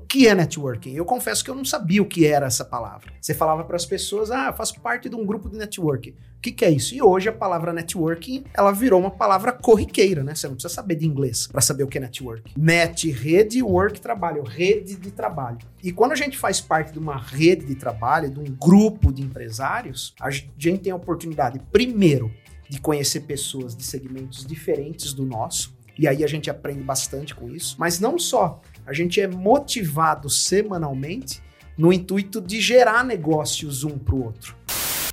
o que é networking? Eu confesso que eu não sabia o que era essa palavra. Você falava para as pessoas, ah, eu faço parte de um grupo de networking. O que, que, é isso? E hoje a palavra networking, ela virou uma palavra corriqueira, né? Você não precisa saber de inglês para saber o que é networking. Net, rede, work, trabalho, rede de trabalho. E quando a gente faz parte de uma rede de trabalho, de um grupo de empresários, a gente tem a oportunidade, primeiro, de conhecer pessoas de segmentos diferentes do nosso. E aí a gente aprende bastante com isso. Mas não só, a gente é motivado semanalmente no intuito de gerar negócios um para o outro.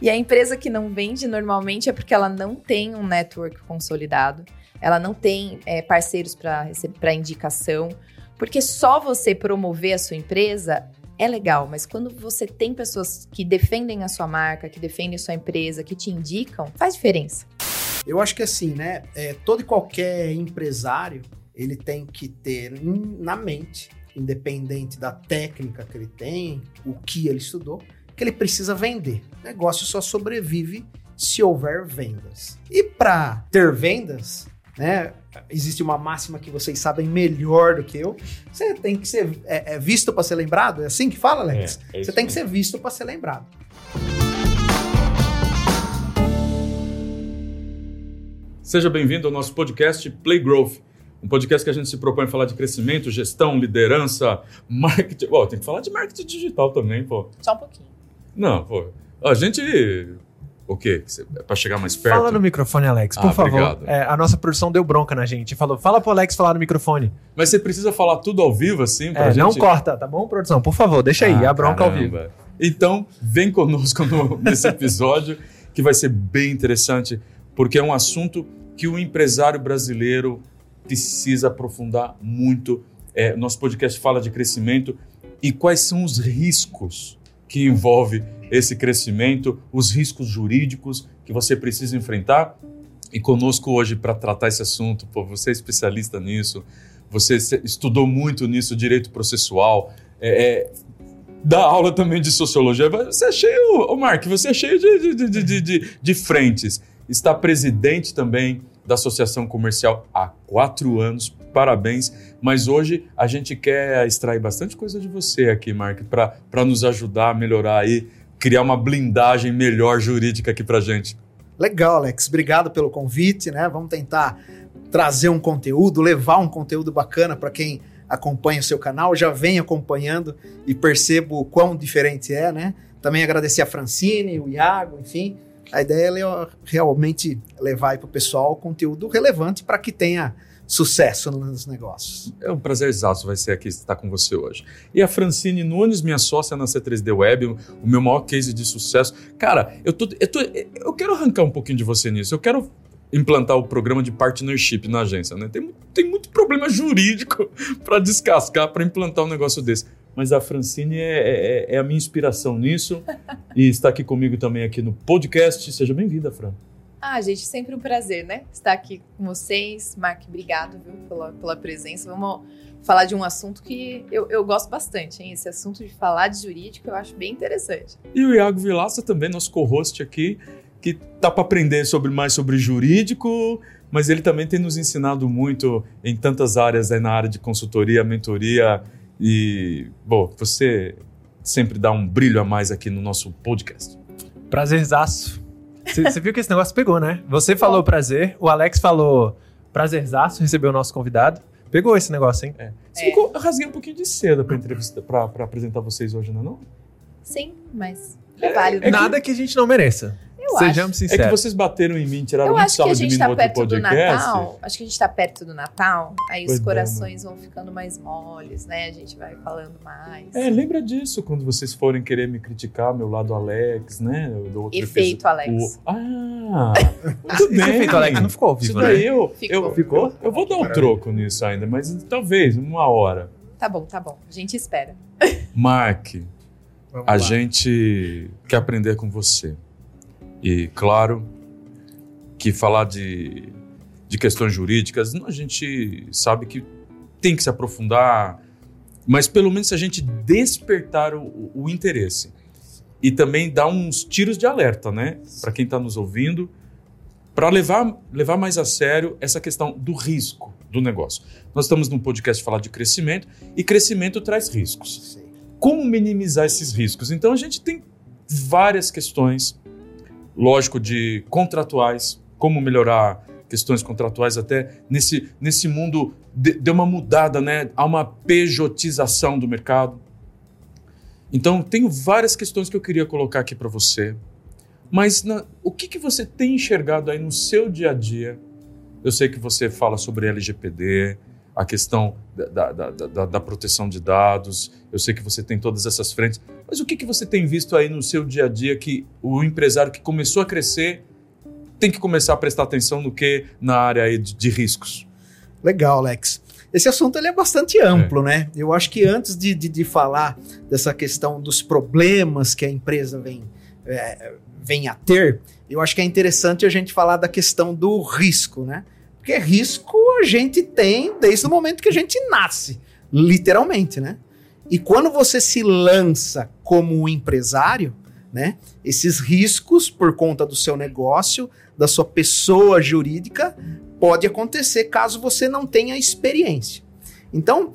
E a empresa que não vende normalmente é porque ela não tem um network consolidado, ela não tem é, parceiros para indicação, porque só você promover a sua empresa é legal, mas quando você tem pessoas que defendem a sua marca, que defendem a sua empresa, que te indicam, faz diferença. Eu acho que assim, né? É, todo e qualquer empresário ele tem que ter na mente, independente da técnica que ele tem, o que ele estudou, que ele precisa vender. O negócio só sobrevive se houver vendas. E para ter vendas, né, existe uma máxima que vocês sabem melhor do que eu. Você tem que ser é, é visto para ser lembrado. É assim que fala, Alex? É, é você tem que ser visto para ser lembrado. Seja bem-vindo ao nosso podcast Play Growth, um podcast que a gente se propõe a falar de crescimento, gestão, liderança, marketing. Bom, tem que falar de marketing digital também, pô. Só um pouquinho. Não, pô. A gente. O quê? É pra chegar mais perto? Fala no microfone, Alex, por ah, favor. É, a nossa produção deu bronca na gente. Falou, fala pro Alex falar no microfone. Mas você precisa falar tudo ao vivo, assim, pra é, gente... Não corta, tá bom, produção? Por favor, deixa aí, ah, a bronca caramba. ao vivo. Então, vem conosco no, nesse episódio, que vai ser bem interessante, porque é um assunto que o empresário brasileiro precisa aprofundar muito. É, nosso podcast fala de crescimento e quais são os riscos que envolve esse crescimento, os riscos jurídicos que você precisa enfrentar. E conosco hoje para tratar esse assunto, pô, você é especialista nisso, você estudou muito nisso, direito processual, é, é, dá aula também de sociologia. Você é cheio, ô Mark, você é cheio de, de, de, de, de frentes. Está presidente também da Associação Comercial há quatro anos, parabéns. Mas hoje a gente quer extrair bastante coisa de você aqui, Mark, para nos ajudar a melhorar aí, criar uma blindagem melhor jurídica aqui para gente. Legal, Alex. Obrigado pelo convite, né? Vamos tentar trazer um conteúdo, levar um conteúdo bacana para quem acompanha o seu canal, já vem acompanhando e percebo o quão diferente é, né? Também agradecer a Francine, o Iago, enfim. A ideia é realmente levar para o pessoal conteúdo relevante para que tenha sucesso nos negócios. É um prazer exato vai ser aqui estar com você hoje. E a Francine Nunes, minha sócia na C3D Web, o meu maior case de sucesso. Cara, eu, tô, eu, tô, eu quero arrancar um pouquinho de você nisso. Eu quero implantar o programa de partnership na agência. Né? Tem, tem muito problema jurídico para descascar, para implantar um negócio desse. Mas a Francine é, é, é a minha inspiração nisso e está aqui comigo também aqui no podcast. Seja bem-vinda, Fran. Ah, gente, sempre um prazer, né? Estar aqui com vocês. Mark, obrigado viu, pela, pela presença. Vamos falar de um assunto que eu, eu gosto bastante, hein? Esse assunto de falar de jurídico eu acho bem interessante. E o Iago Vilaça também, nosso co-host aqui, que tá para aprender sobre mais sobre jurídico, mas ele também tem nos ensinado muito em tantas áreas aí na área de consultoria, mentoria e, bom, você sempre dá um brilho a mais aqui no nosso podcast. Prazerzaço você viu que esse negócio pegou, né? Você falou prazer, o Alex falou prazerzaço, recebeu o nosso convidado. Pegou esse negócio, hein? É. é. Ficou, eu rasguei um pouquinho de seda pra, entrevista, pra, pra apresentar vocês hoje, não é não? Sim, mas é, é válido. É Nada que... que a gente não mereça. Eu Sejamos acho. sinceros. É que vocês bateram em mim, tiraram eu muito sarro de mim tá no outro podcast. Natal, acho que a gente tá perto do Natal, aí pois os corações vão ficando mais moles, né? A gente vai falando mais. É, lembra disso quando vocês forem querer me criticar, meu lado Alex, né? Do outro Efeito Alex. O... Ah, muito bem. Efeito Alex não ficou vivo, Isso daí né? eu, ficou. Eu, ficou? Eu vou dar um troco nisso ainda, mas talvez, uma hora. Tá bom, tá bom. A gente espera. Mark, Vamos a lá. gente quer aprender com você. E, claro, que falar de, de questões jurídicas, a gente sabe que tem que se aprofundar, mas pelo menos se a gente despertar o, o interesse e também dar uns tiros de alerta, né? Para quem está nos ouvindo, para levar, levar mais a sério essa questão do risco do negócio. Nós estamos num podcast falar de crescimento e crescimento traz riscos. Como minimizar esses riscos? Então a gente tem várias questões, lógico, de contratuais, como melhorar questões contratuais até nesse, nesse mundo de, uma mudada, né? Há uma pejotização do mercado. Então, tenho várias questões que eu queria colocar aqui para você. Mas na, o que, que você tem enxergado aí no seu dia a dia? Eu sei que você fala sobre LGPD, a questão da, da, da, da, proteção de dados, eu sei que você tem todas essas frentes, mas o que, que você tem visto aí no seu dia a dia que o empresário que começou a crescer tem que começar a prestar atenção no que na área de, de riscos? Legal, Alex. Esse assunto ele é bastante amplo, é. né? Eu acho que antes de, de, de, falar dessa questão dos problemas que a empresa vem, é, vem a ter, eu acho que é interessante a gente falar da questão do risco, né? Porque risco a gente tem desde o momento que a gente nasce, literalmente, né? E quando você se lança como empresário, né? Esses riscos por conta do seu negócio, da sua pessoa jurídica, pode acontecer caso você não tenha experiência. Então,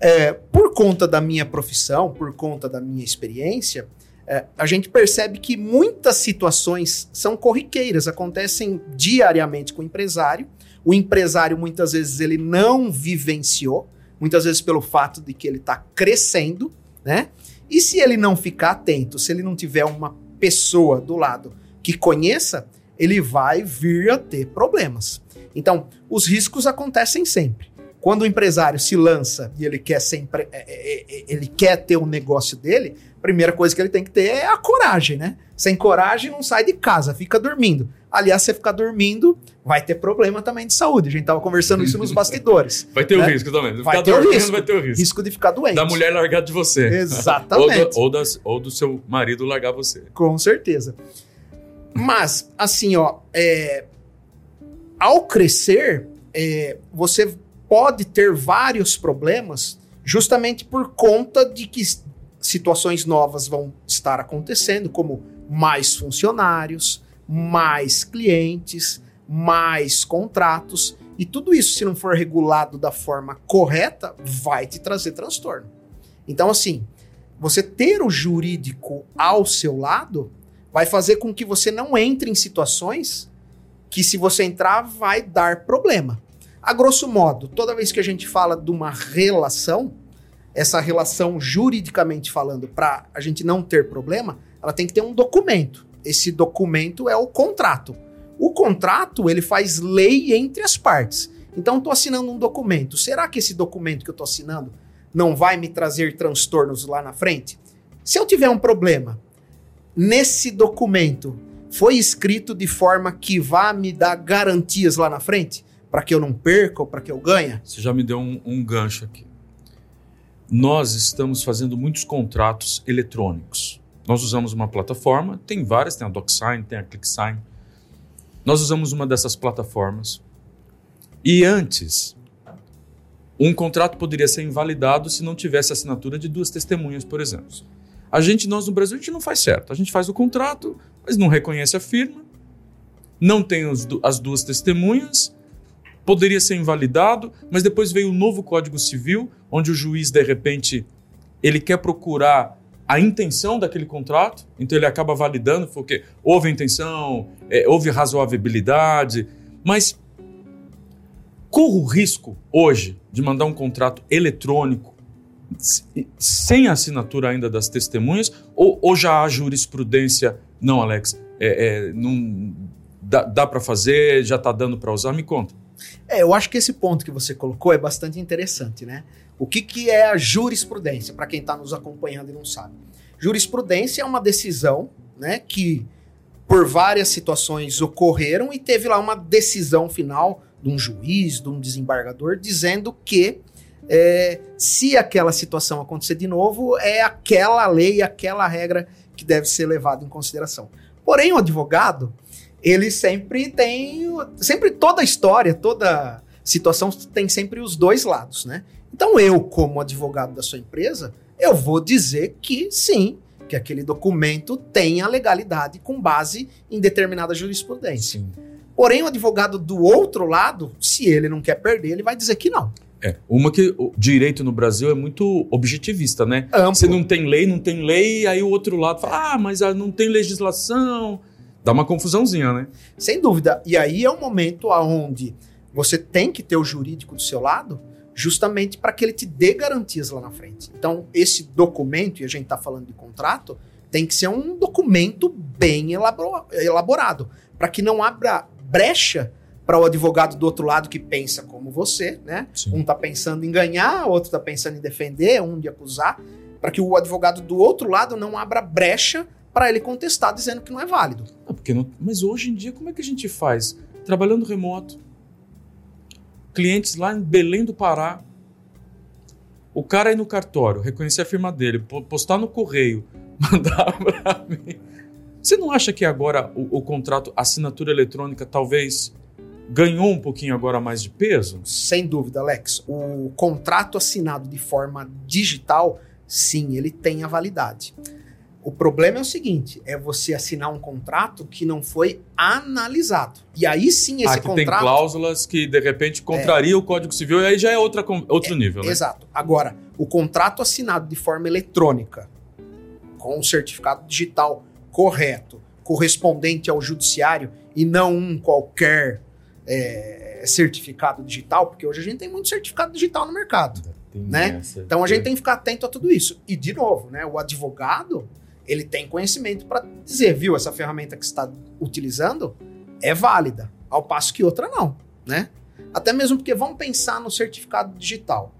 é, por conta da minha profissão, por conta da minha experiência, é, a gente percebe que muitas situações são corriqueiras, acontecem diariamente com o empresário. O empresário muitas vezes ele não vivenciou, muitas vezes pelo fato de que ele está crescendo, né? E se ele não ficar atento, se ele não tiver uma pessoa do lado que conheça, ele vai vir a ter problemas. Então, os riscos acontecem sempre. Quando o empresário se lança e ele quer sempre, é, é, é, ele quer ter o um negócio dele, a primeira coisa que ele tem que ter é a coragem, né? Sem coragem não sai de casa, fica dormindo. Aliás, você ficar dormindo, vai ter problema também de saúde. A gente tava conversando isso nos bastidores. Vai ter né? o risco também. Vai ter, o risco. vai ter o risco. Risco de ficar doente. Da mulher largar de você. Exatamente. ou, do, ou, das, ou do seu marido largar você. Com certeza. Mas, assim, ó, é, ao crescer, é, você pode ter vários problemas justamente por conta de que situações novas vão estar acontecendo, como mais funcionários, mais clientes, mais contratos, e tudo isso, se não for regulado da forma correta, vai te trazer transtorno. Então, assim, você ter o jurídico ao seu lado vai fazer com que você não entre em situações que, se você entrar, vai dar problema. A grosso modo, toda vez que a gente fala de uma relação, essa relação juridicamente falando, para a gente não ter problema, ela tem que ter um documento. Esse documento é o contrato. O contrato, ele faz lei entre as partes. Então, estou assinando um documento. Será que esse documento que eu estou assinando não vai me trazer transtornos lá na frente? Se eu tiver um problema, nesse documento foi escrito de forma que vá me dar garantias lá na frente? Para que eu não perca ou para que eu ganhe? Você já me deu um, um gancho aqui. Nós estamos fazendo muitos contratos eletrônicos. Nós usamos uma plataforma, tem várias, tem a DocSign, tem a ClickSign. Nós usamos uma dessas plataformas. E antes, um contrato poderia ser invalidado se não tivesse assinatura de duas testemunhas, por exemplo. A gente, nós no Brasil, a gente não faz certo. A gente faz o contrato, mas não reconhece a firma, não tem as duas testemunhas, poderia ser invalidado, mas depois veio o novo Código Civil, onde o juiz, de repente, ele quer procurar a intenção daquele contrato, então ele acaba validando, porque houve intenção, é, houve razoabilidade, mas corro o risco hoje de mandar um contrato eletrônico sem assinatura ainda das testemunhas, ou, ou já há jurisprudência? Não, Alex, é, é não dá, dá para fazer, já está dando para usar? Me conta. É, eu acho que esse ponto que você colocou é bastante interessante, né? O que, que é a jurisprudência, para quem está nos acompanhando e não sabe? Jurisprudência é uma decisão né, que, por várias situações, ocorreram e teve lá uma decisão final de um juiz, de um desembargador, dizendo que é, se aquela situação acontecer de novo, é aquela lei, aquela regra que deve ser levada em consideração. Porém, o advogado, ele sempre tem. Sempre toda história, toda situação tem sempre os dois lados, né? Então, eu, como advogado da sua empresa, eu vou dizer que sim, que aquele documento tem a legalidade com base em determinada jurisprudência. Sim. Porém, o advogado do outro lado, se ele não quer perder, ele vai dizer que não. É, uma que o direito no Brasil é muito objetivista, né? Amplo. Você não tem lei, não tem lei, aí o outro lado fala, ah, mas ah, não tem legislação. Dá uma confusãozinha, né? Sem dúvida. E aí é o momento onde você tem que ter o jurídico do seu lado, justamente para que ele te dê garantias lá na frente. Então, esse documento, e a gente está falando de contrato, tem que ser um documento bem elabora- elaborado, para que não abra brecha para o advogado do outro lado que pensa como você, né? Sim. Um tá pensando em ganhar, outro tá pensando em defender, um de acusar, para que o advogado do outro lado não abra brecha para ele contestar dizendo que não é válido. Porque não- Mas hoje em dia, como é que a gente faz? Trabalhando remoto. Clientes lá em Belém do Pará. O cara ir no cartório, reconhecer a firma dele, po- postar no correio, mandar pra mim. Você não acha que agora o, o contrato, a assinatura eletrônica, talvez ganhou um pouquinho agora mais de peso? Sem dúvida, Alex. O contrato assinado de forma digital, sim, ele tem a validade. O problema é o seguinte: é você assinar um contrato que não foi analisado. E aí sim esse ah, que tem contrato. cláusulas que de repente contraria o Código Civil e aí já é outra, outro nível, né? Exato. Agora, o contrato assinado de forma eletrônica, com um certificado digital correto, correspondente ao judiciário e não um qualquer é, certificado digital, porque hoje a gente tem muito certificado digital no mercado. Né? Então a gente tem que ficar atento a tudo isso. E de novo, né, o advogado, ele tem conhecimento para dizer, viu, essa ferramenta que está utilizando é válida, ao passo que outra não, né? Até mesmo porque vamos pensar no certificado digital.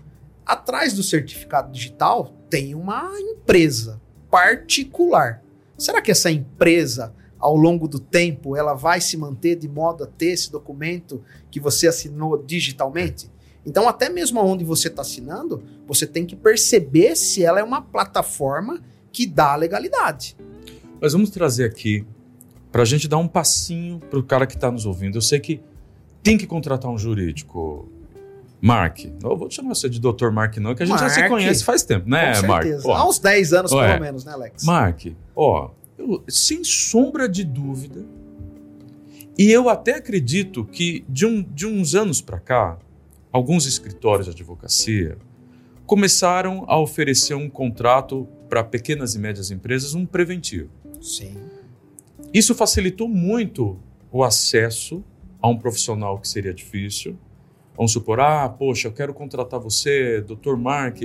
Atrás do certificado digital tem uma empresa particular. Será que essa empresa, ao longo do tempo, ela vai se manter de modo a ter esse documento que você assinou digitalmente? Então, até mesmo onde você está assinando, você tem que perceber se ela é uma plataforma que dá legalidade. Mas vamos trazer aqui para a gente dar um passinho para o cara que está nos ouvindo. Eu sei que tem que contratar um jurídico. Mark, eu vou te chamar você de Dr. Mark, não, que a gente já se Mark. conhece faz tempo, né, Com Mark? certeza. Ó, Há uns 10 anos, pelo menos, né, Alex? Mark, ó, eu- sem sombra de dúvida, e eu até acredito que de, um- de uns anos para cá, alguns escritórios de advocacia começaram a oferecer um contrato para pequenas e médias empresas, um preventivo. Sim. Isso facilitou muito o acesso a um profissional que seria difícil. Vamos supor, ah, poxa, eu quero contratar você, Dr. Mark,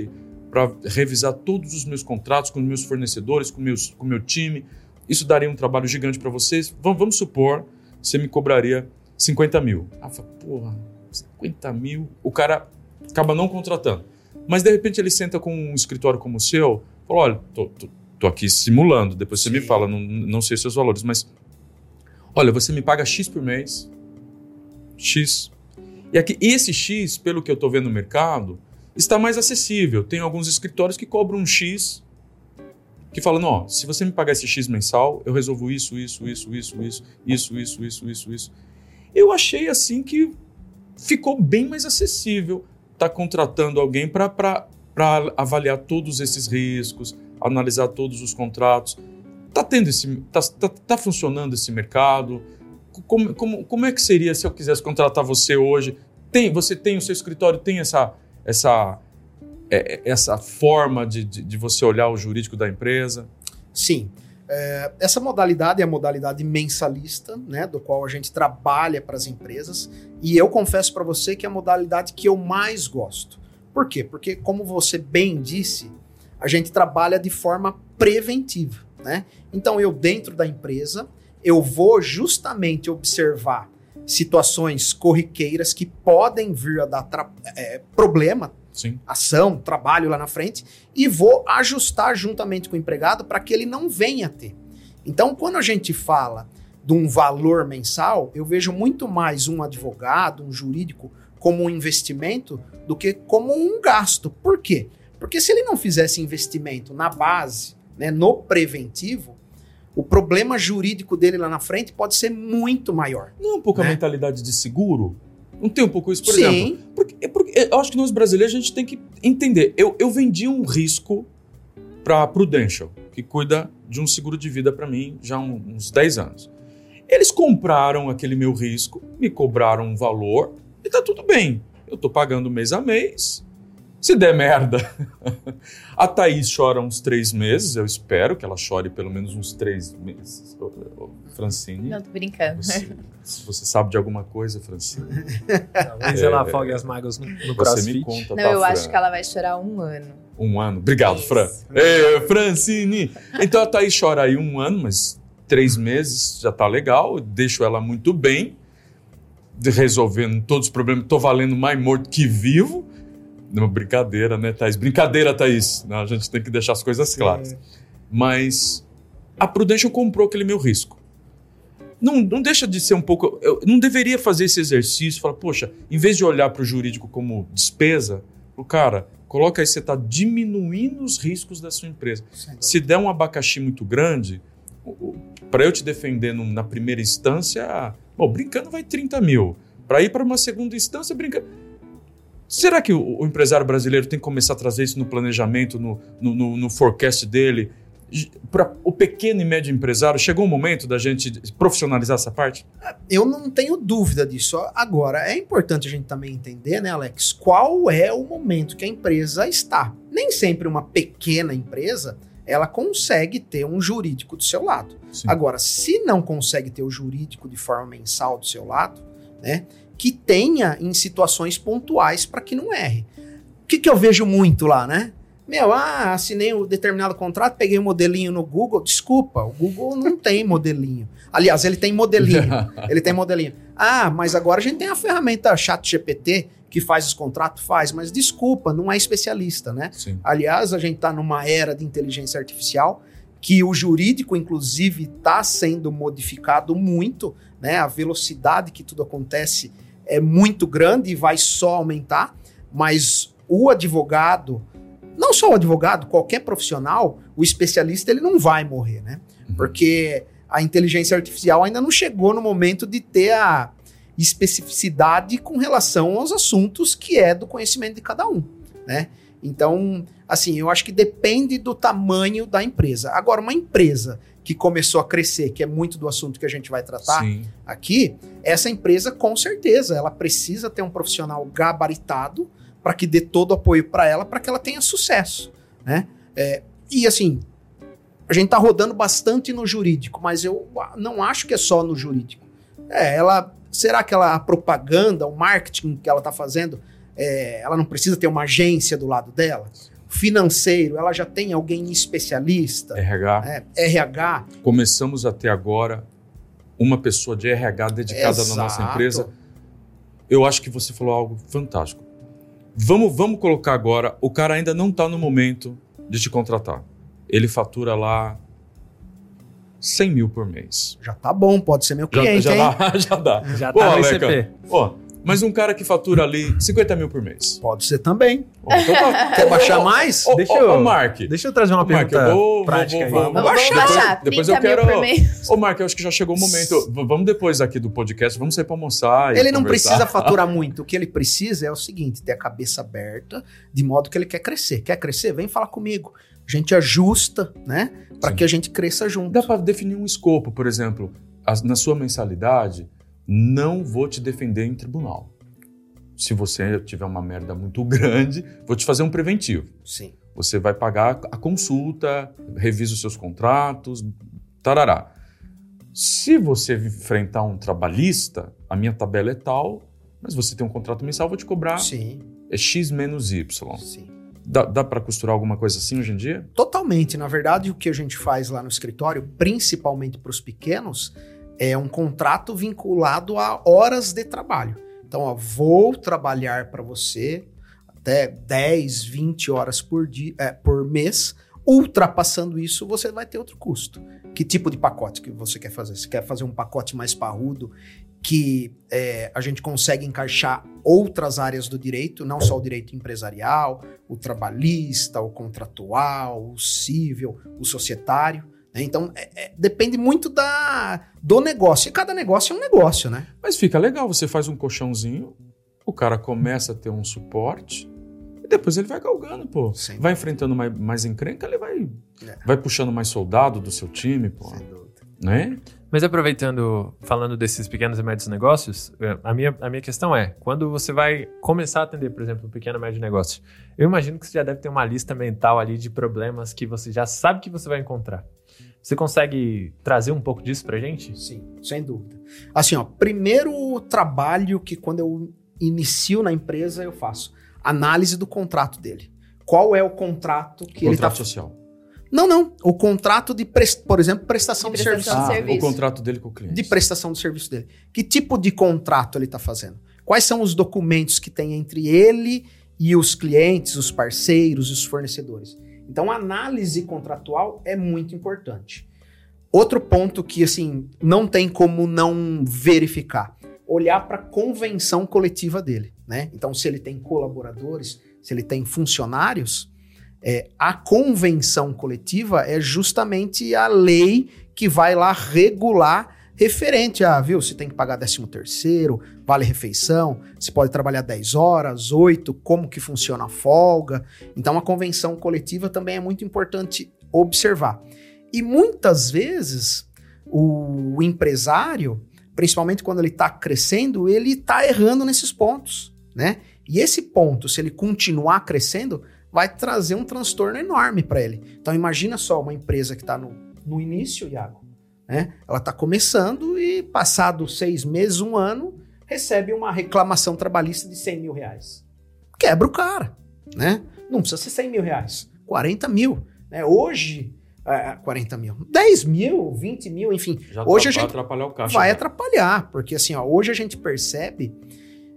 para revisar todos os meus contratos com os meus fornecedores, com meus, com o meu time. Isso daria um trabalho gigante para vocês. Vamos, vamos supor, você me cobraria 50 mil. Ah, porra, 50 mil. O cara acaba não contratando. Mas de repente ele senta com um escritório como o seu, fala: olha, tô, tô, tô aqui simulando, depois você me Sim. fala, não, não sei seus valores, mas olha, você me paga X por mês. X. E aqui, esse X, pelo que eu estou vendo no mercado, está mais acessível. Tem alguns escritórios que cobram um X, que falam, ó, se você me pagar esse X mensal, eu resolvo isso, isso, isso, isso, isso, isso, isso, isso, isso, isso. Eu achei assim que ficou bem mais acessível estar contratando alguém para avaliar todos esses riscos, analisar todos os contratos. Tá tendo esse, tá, tá, tá funcionando esse mercado? Como, como, como é que seria se eu quisesse contratar você hoje? Tem, você tem o seu escritório tem essa essa é, essa forma de, de, de você olhar o jurídico da empresa? Sim. É, essa modalidade é a modalidade mensalista, né, do qual a gente trabalha para as empresas, e eu confesso para você que é a modalidade que eu mais gosto. Por quê? Porque, como você bem disse, a gente trabalha de forma preventiva, né? Então, eu dentro da empresa, eu vou justamente observar situações corriqueiras que podem vir a dar é, problema Sim. ação, trabalho lá na frente e vou ajustar juntamente com o empregado para que ele não venha ter. Então, quando a gente fala de um valor mensal, eu vejo muito mais um advogado, um jurídico, como um investimento do que como um gasto. Por quê? Porque se ele não fizesse investimento na base, né, no preventivo, o problema jurídico dele lá na frente pode ser muito maior. Não é um pouco a Né? mentalidade de seguro? Não tem um pouco isso, por Sim. exemplo? Porque, é porque eu acho que nós brasileiros a gente tem que entender. Eu, eu vendi um risco para a Prudential, que cuida de um seguro de vida para mim já há uns 10 anos. Eles compraram aquele meu risco, me cobraram um valor e tá tudo bem. Eu tô pagando mês a mês. Se der merda, a Thaís chora uns três meses, eu espero que ela chore pelo menos uns três meses. Ô, ô, Francine, Não, tô brincando. você, se você sabe de alguma coisa, Francine, Talvez É, ela afogue as mágoas no, no você crossfit. me conta, Não, tá, eu Fran? acho que ela vai chorar um ano. Um ano. Obrigado, Isso. Fran. Ê, Francine. Então a Thaís chora aí um ano, mas três meses já tá legal. Eu deixo ela muito bem, resolvendo todos os problemas. Tô valendo mais morto que vivo. Não, brincadeira, né, Thaís? Brincadeira, Thaís. Não, a gente tem que deixar as coisas claras. Mas a Prudential comprou aquele meu risco. Não, não deixa de ser um pouco. Eu não deveria fazer esse exercício, falar, poxa, em vez de olhar para o jurídico como despesa, o cara, coloca aí, você está diminuindo os riscos da sua empresa. Se der um abacaxi muito grande, para eu te defender na primeira instância, bom, brincando vai 30 mil. Para ir para uma segunda instância, brincando. Será que o, o empresário brasileiro tem que começar a trazer isso no planejamento, no, no, no- no forecast dele? Para o pequeno e médio empresário, chegou o momento da gente profissionalizar essa parte? Eu não tenho dúvida disso. Agora, é importante a gente também entender, né, Alex, qual é o momento que a empresa está. Nem sempre uma pequena empresa ela consegue ter um jurídico do seu lado. Sim. Agora, se não consegue ter o jurídico de forma mensal do seu lado, né, que tenha em situações pontuais para que não erre. O que, que eu vejo muito lá, né? Meu, ah, assinei um determinado contrato, peguei um modelinho no Google. Desculpa, o Google não tem modelinho. Aliás, ele tem modelinho. ele tem modelinho. Ah, mas agora a gente tem a ferramenta ChatGPT que faz os contratos, faz, mas desculpa, não é especialista, né? Sim. Aliás, a gente está numa era de inteligência artificial que o jurídico, inclusive, está sendo modificado muito, né? A velocidade que tudo acontece é muito grande e vai só aumentar, mas o advogado, não só o advogado, qualquer profissional, o especialista, ele não vai morrer, né? Uhum. Porque a inteligência artificial ainda não chegou no momento de ter a especificidade com relação aos assuntos que é do conhecimento de cada um, né? Então, assim, eu acho que depende do tamanho da empresa. Agora, uma empresa que começou a crescer, que é muito do assunto que a gente vai tratar Sim. aqui, essa empresa, com certeza, ela precisa ter um profissional gabaritado para que dê todo o apoio para ela, para que ela tenha sucesso, né? É, e assim, a gente tá rodando bastante no jurídico, mas eu não acho que é só no jurídico. É, ela, será que ela a propaganda, o marketing que ela tá fazendo, é, ela não precisa ter uma agência do lado dela? Financeiro, ela já tem alguém especialista? RH. né? RH, Começamos a ter agora uma pessoa de RH dedicada na nossa Exato. empresa. Eu acho que você falou algo fantástico. Vamos, vamos colocar agora, o cara ainda não está no momento de te contratar. Ele fatura lá 100 mil por mês. já tá bom, pode ser meu Já, cliente, já hein? dá, já dá. Já Ô, tá no Aleca, ICP. Ó, mas um cara que fatura ali 50 mil por mês. Pode ser também. Ó, então tá- Quer baixar mais? Ô, Deixa eu- ô, Mark. Deixa eu trazer uma Ô, Mark, pergunta eu vou- prática vou- aí. vou- Vamos Vamos baixar. depois 30 eu quero- mil por mês. Ô, Mark, eu acho que já chegou o momento. Vamos depois aqui do podcast, vamos sair pra almoçar. Ele não conversar. precisa faturar muito. O que ele precisa é o seguinte: ter a cabeça aberta, de modo que ele quer crescer. Quer crescer? Vem falar comigo. A gente ajusta, né? Para que a gente cresça junto. Dá para definir um escopo, por exemplo, as- na sua mensalidade, não vou te defender em tribunal. Se você tiver uma merda muito grande, vou te fazer um preventivo. Sim. Você vai pagar a consulta, revisa os seus contratos, tarará. Se você enfrentar um trabalhista, a minha tabela é tal, mas você tem um contrato mensal, vou te cobrar Sim, é X menos Y. sim. Dá, dá para costurar alguma coisa assim hoje em dia? Totalmente. Na verdade, o que a gente faz lá no escritório, principalmente para os pequenos, é um contrato vinculado a horas de trabalho. Então, ó, vou trabalhar para você até 10, 20 horas por, dia, é, por mês. Ultrapassando isso, você vai ter outro custo. Que tipo de pacote que você quer fazer? Você quer fazer um pacote mais parrudo que é, a gente consegue encaixar outras áreas do direito, não só o direito empresarial, o trabalhista, o contratual, o civil, o societário. né? Então, é- é- depende muito da, do negócio. E cada negócio é um negócio, né? Mas fica legal, você faz um colchãozinho, o cara começa a ter um suporte e depois ele vai galgando, pô. Sim. Vai enfrentando mais, mais encrenca, ele vai, É. vai puxando mais soldado do seu time, pô. Sem dúvida. Né? Mas aproveitando, falando desses pequenos e médios negócios, eh, a minha, a minha questão é, quando você vai começar a atender, por exemplo, um pequeno e médio negócio, eu imagino que você já deve ter uma lista mental ali de problemas que você já sabe que você vai encontrar. Você consegue trazer um pouco disso pra gente? Sim, sem dúvida. Assim, ó, primeiro trabalho que quando eu inicio na empresa eu faço, análise do contrato dele. Qual é o contrato que ele tá Contrato social. Não, não. O contrato de, por exemplo, prestação De de, prestação serviço. de Ah, serviço. o contrato dele com o cliente. De prestação de serviço dele. Que tipo de contrato ele está fazendo? Quais são os documentos que tem entre ele e os clientes, os parceiros e os fornecedores? Então, a análise contratual é muito importante. Outro ponto que, assim, não tem como não verificar. Olhar para a convenção coletiva dele, né? Então, se ele tem colaboradores, se ele tem funcionários, é, a convenção coletiva é justamente a lei que vai lá regular referente a, viu, se tem que pagar 13 terceiro, vale refeição, se pode trabalhar 10 horas, 8, como que funciona a folga. Então a convenção coletiva também é muito importante observar. E muitas vezes o empresário, principalmente quando ele está crescendo, ele está errando nesses pontos, né? E esse ponto, se ele continuar crescendo, vai trazer um transtorno enorme para ele. Então imagina só uma empresa que está no, no início, Iago, né? Ela está começando e passado seis meses, um ano, recebe uma reclamação trabalhista de 100 mil reais. Quebra o cara, né? Não precisa ser 100 mil reais, 40 mil. Né? Hoje, é, 40 mil, 10 mil, 20 mil, enfim, Já Hoje a vai gente atrapalhar o caixa. vai né? atrapalhar, porque assim, ó, hoje a gente percebe,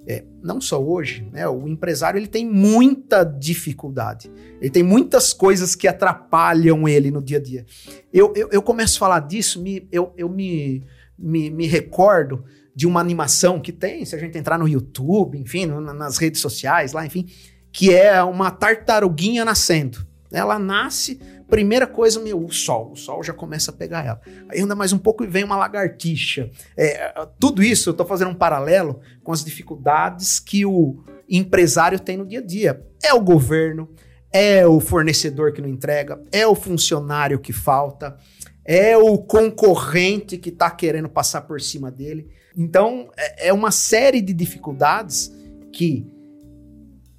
é, não só hoje, né, o empresário ele tem muita dificuldade, ele tem muitas coisas que atrapalham ele no dia a dia. Eu, eu, eu começo a falar disso, me, eu, eu me, me, me recordo de uma animação que tem, se a gente entrar no YouTube, enfim, nas redes sociais lá, enfim, que é uma tartaruguinha nascendo. Ela nasce, primeira coisa, meu, o sol. O sol já começa a pegar ela. Aí anda mais um pouco e vem uma lagartixa. É, tudo isso eu estou fazendo um paralelo com as dificuldades que o empresário tem no dia a dia. É o governo, é o fornecedor que não entrega, é o funcionário que falta, é o concorrente que está querendo passar por cima dele. Então, é é uma série de dificuldades que,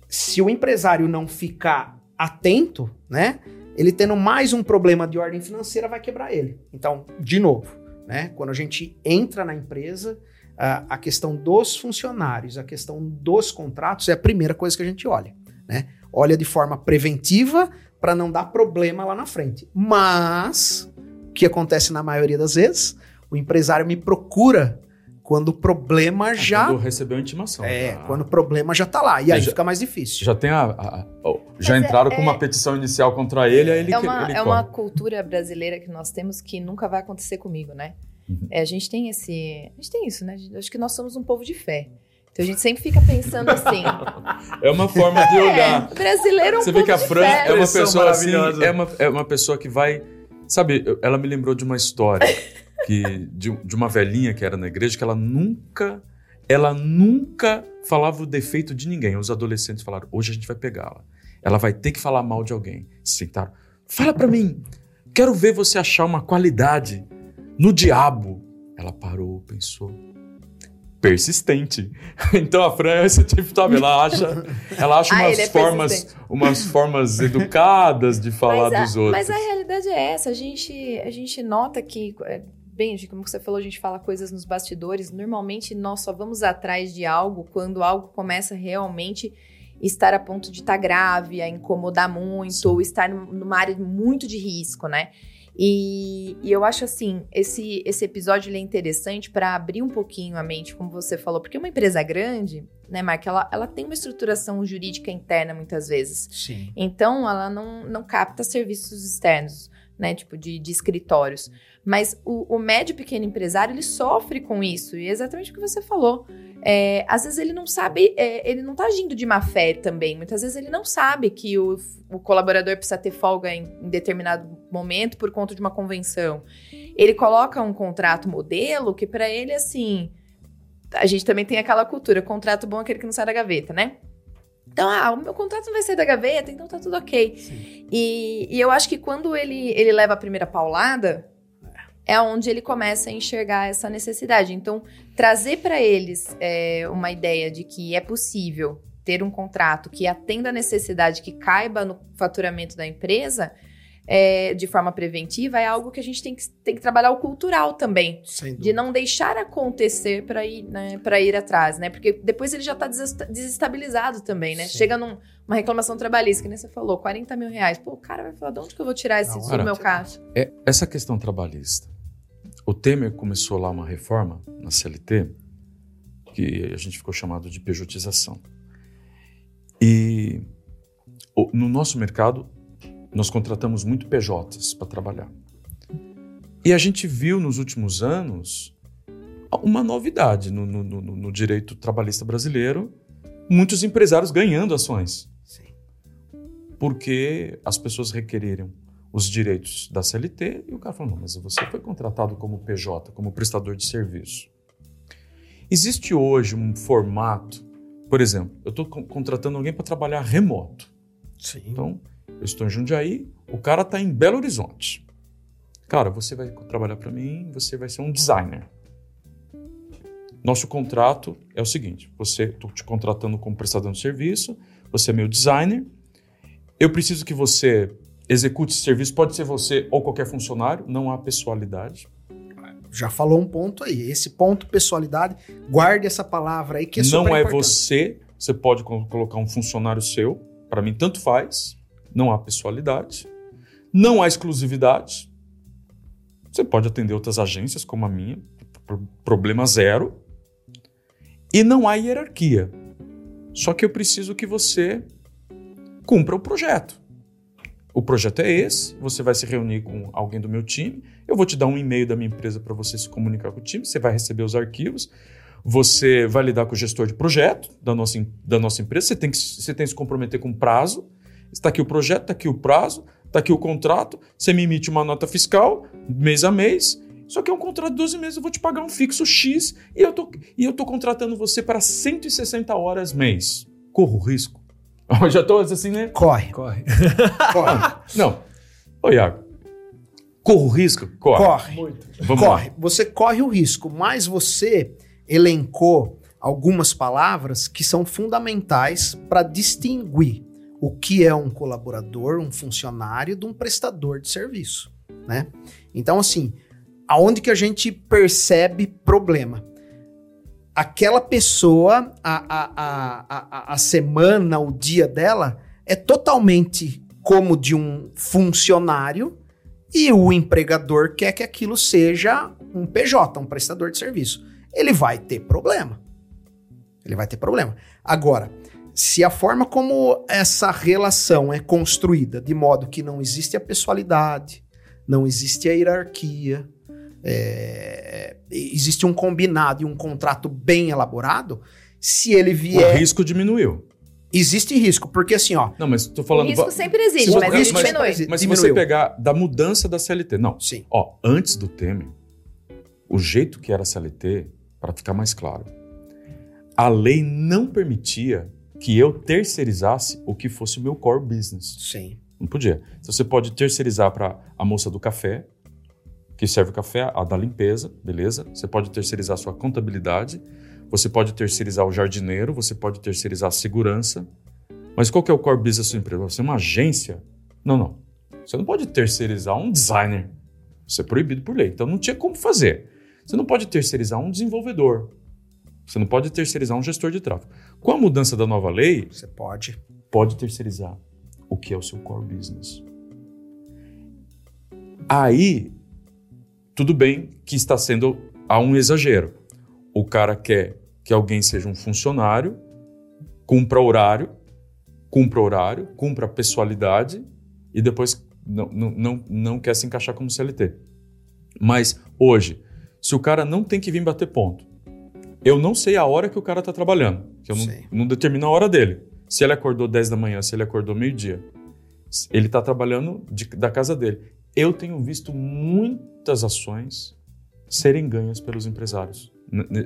se o empresário não ficar atento, né, ele tendo mais um problema de ordem financeira vai quebrar ele. Então, de novo, né, quando a gente entra na empresa, a, questão dos funcionários, a questão dos contratos é a primeira coisa que a gente olha, né? Olha de forma preventiva para não dar problema lá na frente. Mas o que acontece na maioria das vezes, o empresário me procura quando o problema já Quando recebeu a intimação. é, já, quando o problema já tá lá. E aí Já- fica mais difícil. já tem a. a- já Mas é- entraram com é- uma petição inicial contra ele, aí ele é que- uma, ele é uma cultura brasileira que nós temos que nunca vai acontecer comigo, né? Uhum. É, a gente tem esse. A gente tem isso, né? Acho que nós somos um povo de fé. Então a gente sempre fica pensando assim. É uma forma de olhar. é, brasileiro é um Você vê que a Fran é uma pessoa assim, é uma, é uma pessoa que vai. Sabe, ela me lembrou de uma história que de, de uma velhinha que era na igreja que ela nunca. Ela nunca falava o defeito de ninguém. Os adolescentes falaram: hoje a gente vai pegá-la. Ela vai ter que falar mal de alguém. Sentaram. Fala pra mim. Quero ver você achar uma qualidade no diabo. Ela parou, pensou. Persistente. Então a Fran é esse tipo, sabe? Ela acha, ela acha Ah, umas é formas, umas formas educadas de falar a, dos outros. mas a realidade é essa. A gente, a gente nota que, bem, de como você falou, a gente fala coisas nos bastidores. Normalmente nós só vamos atrás de algo quando algo começa realmente estar a ponto de estar grave, a incomodar muito, Sim. ou estar num- numa área muito de risco, né? E, e eu acho assim, esse, esse episódio ele é interessante para abrir um pouquinho a mente, como você falou, porque uma empresa grande, né, Mark, ela, ela tem uma estruturação jurídica interna muitas vezes. Sim. Então, ela não, não capta serviços externos, né? Tipo, de, de escritórios. Mas o, o médio e pequeno empresário, ele sofre com isso. E é exatamente o que você falou. É, às vezes ele não sabe, é, ele não tá agindo de má fé também. Muitas vezes ele não sabe que o, o colaborador precisa ter folga em, em determinado momento por conta de uma convenção. Ele coloca um contrato modelo que para ele, assim... A gente também tem aquela cultura, contrato bom é aquele que não sai da gaveta, né? Então, ah, o meu contrato não vai sair da gaveta, então tá tudo ok. E, e eu acho que quando ele, ele leva a primeira paulada, é onde ele começa a enxergar essa necessidade. Então, trazer para eles é, uma ideia de que é possível ter um contrato que atenda a necessidade, que caiba no faturamento da empresa, é, de forma preventiva, é algo que a gente tem que, tem que trabalhar o cultural também. De não deixar acontecer para ir, né, ir atrás, né? Porque depois ele já está desestabilizado também, né? Sim. Chega numa num, reclamação trabalhista, que nem você falou, 40 mil reais. Pô, o cara vai falar, de onde que eu vou tirar esse do meu caixa? É, essa questão trabalhista. O Temer começou lá uma reforma na CLT, que a gente ficou chamado de pejotização. E no nosso mercado, nós contratamos muito PJs para trabalhar. E a gente viu nos últimos anos uma novidade no, no, no, no direito trabalhista brasileiro, muitos empresários ganhando ações. Sim. Porque as pessoas requeriram os direitos da CLT e o cara falou: não, mas você foi contratado como PJ, como prestador de serviço. Existe hoje um formato, por exemplo, eu estou contratando alguém para trabalhar remoto. Sim. Então, eu estou em Jundiaí, o cara está em Belo Horizonte. Cara, você vai trabalhar para mim, você vai ser um designer. Nosso contrato é o seguinte: você estou te contratando como prestador de serviço, você é meu designer. Eu preciso que você execute esse serviço. Pode ser você ou qualquer funcionário, não há pessoalidade. Já falou um ponto aí. Esse ponto pessoalidade, guarde essa palavra aí que é Não é você. Você pode colocar um funcionário seu. Para mim, tanto faz não há pessoalidade, não há exclusividade. Você pode atender outras agências como a minha, problema zero. E não há hierarquia. Só que eu preciso que você cumpra o projeto. O projeto é esse, você vai se reunir com alguém do meu time, eu vou te dar um e-mail da minha empresa para você se comunicar com o time, você vai receber os arquivos, você vai lidar com o gestor de projeto da nossa, da nossa empresa, você tem, que, você tem que se comprometer com prazo, Está aqui o projeto, está aqui o prazo, está aqui o contrato. Você me emite uma nota fiscal mês a mês. Só que é um contrato de 12 meses, eu vou te pagar um fixo X e eu tô, e eu tô contratando você para 160 horas mês. Corro risco. Eu já estou assim, né? Corre. Corre. Corre. Não. Ô, Iago. Corro risco? Corre. Corre. Muito. Vamos corre. Lá. Você corre o risco, mas você elencou algumas palavras que são fundamentais para distinguir o que é um colaborador, um funcionário de um prestador de serviço, né? Então, assim, aonde que a gente percebe problema? Aquela pessoa, a, a, a, a, semana, o dia dela é totalmente como de um funcionário e o empregador quer que aquilo seja um PJ, um prestador de serviço. Ele vai ter problema. Ele vai ter problema. Agora, se a forma como essa relação é construída, de modo que não existe a pessoalidade, não existe a hierarquia, é, existe um combinado e um contrato bem elaborado, se ele vier. O risco diminuiu. Existe risco, porque assim, ó. Não, mas tô falando. O risco sempre existe, mas, diminui. Mas, mas se você pegar da mudança da CLT, não. Sim. Ó, antes do Temer, o jeito que era a CLT, para ficar mais claro, a lei não permitia que eu terceirizasse o que fosse o meu core business. Sim. Não podia. Então você pode terceirizar para a moça do café, que serve o café, a da limpeza, beleza? Você pode terceirizar a sua contabilidade, você pode terceirizar o jardineiro, você pode terceirizar a segurança. Mas qual que é o core business da sua empresa? Você é uma agência? Não, não. Você não pode terceirizar um designer. Isso é proibido por lei. Então não tinha como fazer. Você não pode terceirizar um desenvolvedor. Você não pode terceirizar um gestor de tráfego. Com a mudança da nova lei, você pode. Pode terceirizar o que é o seu core business. Aí, tudo bem que está sendo a um exagero. O cara quer que alguém seja um funcionário, cumpra horário, cumpra horário, cumpra pessoalidade e depois não, não, não, não quer se encaixar como CLT. Mas hoje, se o cara não tem que vir bater ponto, eu não sei a hora que o cara está trabalhando, que eu não, não, determino a hora dele. Se ele acordou 10 da manhã, se ele acordou meio-dia. Ele está trabalhando de, da casa dele. Eu tenho visto muitas ações serem ganhas pelos empresários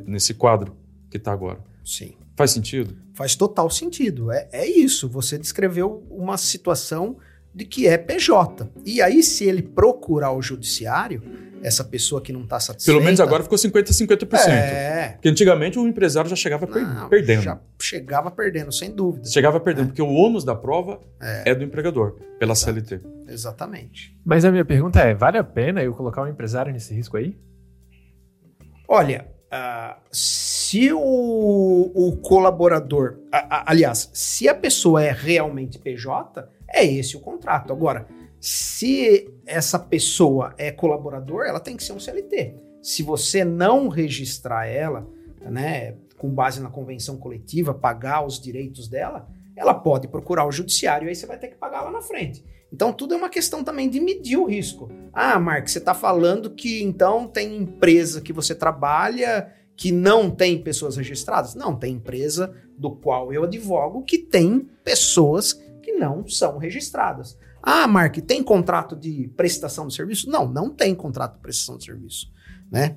nesse quadro que está agora. Sim. Faz sentido? Faz total sentido. É, é isso. Você descreveu uma situação de que é PJ. E aí, se ele procurar o judiciário, essa pessoa que não está satisfeita. Pelo menos agora ficou 50% 50%. É. Porque antigamente o empresário já chegava per Não, perdendo. Já chegava perdendo, sem dúvida. Chegava perdendo, porque o ônus da prova É. é, do empregador, pela Exato. CLT. Exatamente. Mas a minha pergunta é: vale a pena eu colocar um empresário nesse risco aí? Olha, ah, se o, o colaborador. a- a- aliás, se a pessoa é realmente PJ, é esse o contrato. Agora, se essa pessoa é colaborador, ela tem que ser um CLT. Se você não registrar ela, né, com base na convenção coletiva, pagar os direitos dela, ela pode procurar o judiciário e aí você vai ter que pagar lá na frente. Então tudo é uma questão também de medir o risco. Ah, Mark, você está falando que então tem empresa que você trabalha que não tem pessoas registradas? Não, tem empresa do qual eu advogo que tem pessoas que não são registradas. Ah, Mark, tem contrato de prestação de serviço? Não, não tem contrato de prestação de serviço, né?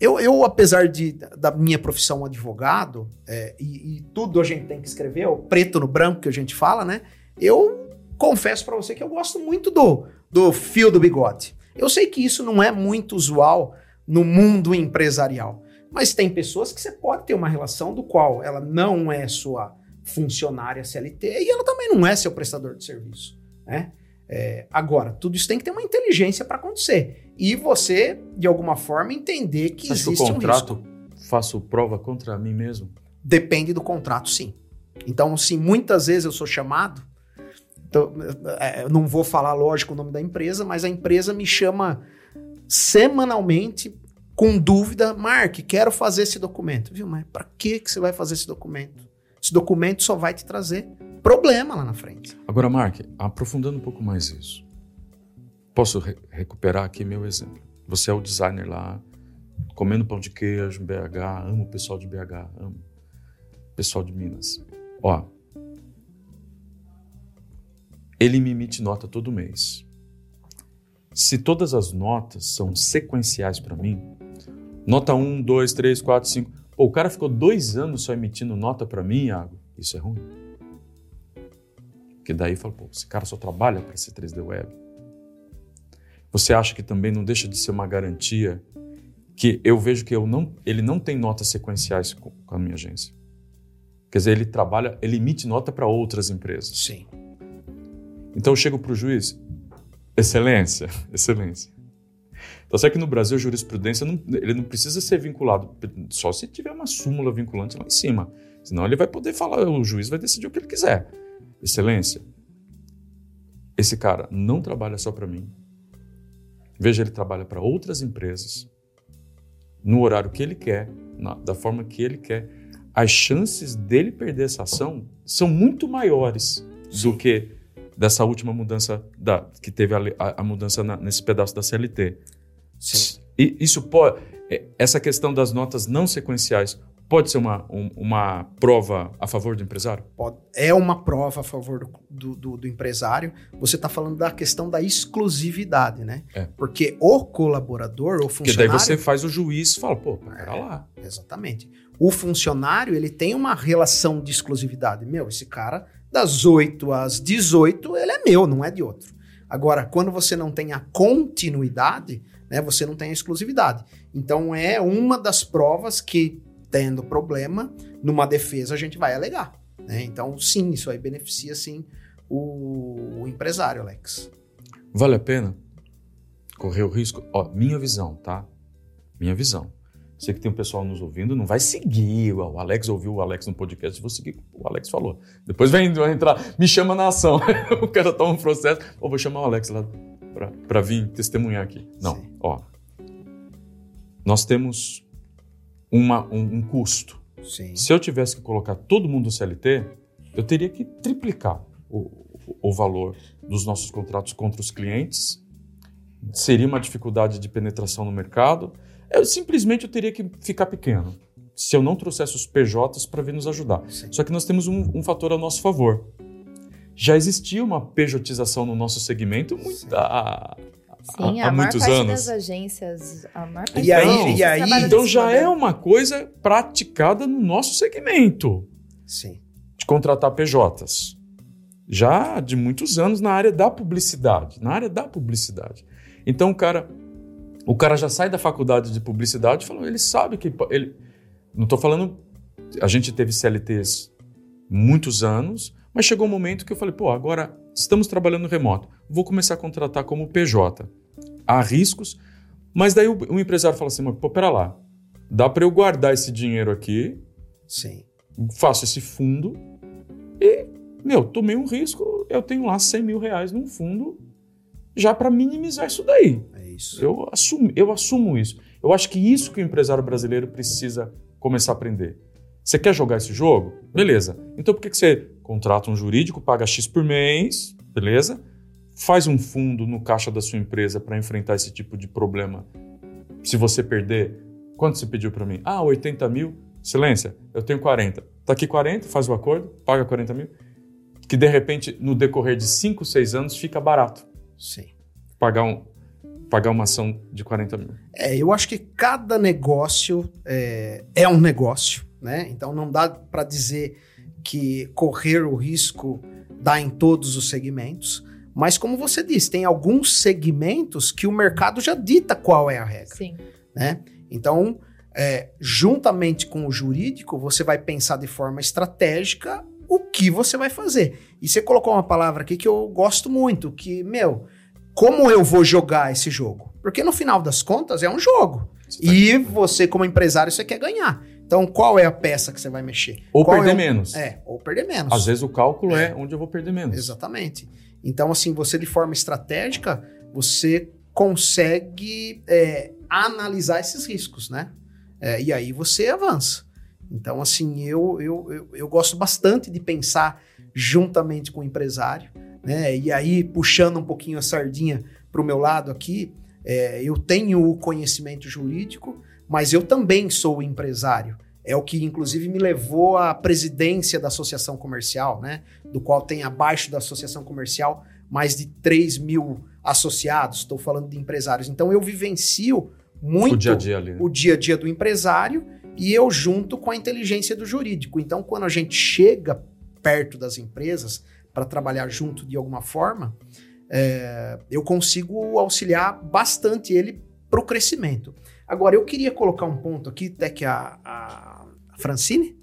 Eu, eu apesar de, da minha profissão advogado, é, e, e tudo a gente tem que escrever, o preto no branco que a gente fala, né? Eu confesso para você que eu gosto muito do, do fio do bigode. Eu sei que isso não é muito usual no mundo empresarial, mas tem pessoas que você pode ter uma relação do qual ela não é sua funcionária CLT e ela também não é seu prestador de serviço, né? É, agora, tudo isso tem que ter uma inteligência para acontecer. E você, de alguma forma, entender que acha que o existe um contrato risco. faço prova contra mim mesmo? Depende do contrato, sim. Então, se muitas vezes eu sou chamado, então, é, eu não vou falar, lógico, o nome da empresa, mas a empresa me chama semanalmente com dúvida, Mark, quero fazer esse documento. Viu, mas para que que você vai fazer esse documento? Esse documento só vai te trazer problema lá na frente. Agora, Mark, aprofundando um pouco mais isso. Posso re- recuperar aqui meu exemplo. Você é o designer lá, comendo pão de queijo, BH, amo o pessoal de BH, amo o pessoal de Minas. Ó, ele me emite nota todo mês. Se todas as notas são sequenciais para mim, nota 1, 2, 3, 4, 5. Pô, o cara ficou dois anos só emitindo nota para mim, Iago. Isso é ruim. Porque daí fala, pô, esse cara só trabalha para ser 3D Web. Você acha que também não deixa de ser uma garantia que eu vejo que eu não, ele não tem notas sequenciais com, com a minha agência. Quer dizer, ele trabalha, ele emite nota para outras empresas. Sim. Então eu chego para o juiz, excelência, excelência. Então, sabe que no Brasil a jurisprudência não, ele não precisa ser vinculado, só se tiver uma súmula vinculante lá em cima. Senão ele vai poder falar, o juiz vai decidir o que ele quiser. Excelência, esse cara não trabalha só para mim. Veja, ele trabalha para outras empresas, no horário que ele quer, na- da forma que ele quer. As chances dele perder essa ação são muito maiores Sim. do que dessa última mudança da, que teve a, a- a mudança na- nesse pedaço da CLT. Sim. E isso pode, é, essa questão das notas não sequenciais pode ser uma, um- uma prova a favor do empresário? Pode- é uma prova a favor do, do, do- empresário. Você está falando da questão da exclusividade, né? É. Porque o colaborador, o Porque daí funcionário... você faz o juiz e fala, pô, pera lá. Exatamente. O funcionário, ele tem uma relação de exclusividade. Meu, esse cara, das 8 às 18, ele é meu, não é de outro. Agora, quando você não tem a continuidade, né, você não tem a exclusividade. Então, é uma das provas que, tendo problema, numa defesa, a gente vai alegar. né? Então, sim, isso aí beneficia, sim, o, o empresário, Alex. Vale a pena correr o risco? Ó, minha visão, tá? Minha visão. Sei que tem um pessoal nos ouvindo, não vai seguir. O Alex ouviu o Alex no podcast, vou seguir o que o Alex falou. Depois vem vai entrar, me chama na ação. o cara toma um processo, ou vou chamar o Alex lá pra, pra vir testemunhar aqui. Não, Sim. Ó. Nós temos uma, um, um custo. Sim. Se eu tivesse que colocar todo mundo no CLT, eu teria que triplicar o, o- valor dos nossos contratos contra os clientes. Seria uma dificuldade de penetração no mercado. Eu, simplesmente eu teria que ficar pequeno. Se eu não trouxesse os PJs para vir nos ajudar. Sim. Só que nós temos um, um fator a nosso favor. Já existia uma pejotização no nosso segmento muito, há, Sim, há, há a maior muitos parte anos. das agências, a maior parte E das aí- agências e aí- Então já é uma coisa praticada no nosso segmento Sim. de contratar PJs. Já de muitos anos na área da publicidade. Na área da publicidade. Então o cara O cara já sai da faculdade de publicidade falando, ele sabe que ele não estou falando a gente teve CLTs muitos anos, mas chegou um momento que eu falei, pô, agora estamos trabalhando remoto, vou começar a contratar como PJ. Há riscos, mas daí o, o empresário fala assim, pô, pera lá, dá para eu guardar esse dinheiro aqui, Sim. faço esse fundo e, meu, tomei um risco, eu tenho lá 100 mil reais num fundo já para minimizar isso daí. É isso. Eu assumo, eu assumo isso. Eu acho que isso que o empresário brasileiro precisa começar a aprender. Você quer jogar esse jogo? Beleza. Então por que você contrata um jurídico, paga X por mês, beleza? Faz um fundo no caixa da sua empresa para enfrentar esse tipo de problema. Se você perder, quanto você pediu para mim? Ah, 80 mil. Silência, eu tenho 40. Tá aqui 40, faz o acordo, paga 40 mil. Que de repente, no decorrer de 5, 6 anos, fica barato. Sim. Pagar, um, pagar uma ação de 40 mil. É, eu acho que cada negócio é, é um negócio, né? Então não dá para dizer que correr o risco dá em todos os segmentos. Mas como você disse, tem alguns segmentos que o mercado já dita qual é a regra. Sim. Né? Então, é, juntamente com o jurídico, você vai pensar de forma estratégica o que você vai fazer. E você colocou uma palavra aqui que eu gosto muito, que, meu, como eu vou jogar esse jogo? Porque no final das contas é um jogo. Você tá E você, como empresário, você quer ganhar. Então, qual é a peça que você vai mexer? Ou Qual perder é o- menos. É, ou perder menos. Às vezes o cálculo é onde eu vou perder menos. Exatamente. Então, assim, você de forma estratégica, você consegue é, analisar esses riscos, né? É, e aí você avança. Então, assim, eu, eu, eu, eu gosto bastante de pensar juntamente com o empresário, né? E aí, puxando um pouquinho a sardinha para o meu lado aqui, é, eu tenho o conhecimento jurídico, mas eu também sou empresário. É o que, inclusive, me levou à presidência da associação comercial, né? Do qual tem abaixo da associação comercial mais de 3 mil associados. Estou falando de empresários. Então, eu vivencio muito O dia a dia ali. né? o dia a dia do empresário e eu junto com a inteligência do jurídico. Então, quando a gente chega perto das empresas para trabalhar junto de alguma forma, é, eu consigo auxiliar bastante ele para o crescimento. Agora, eu queria colocar um ponto aqui, até que a, a Francine,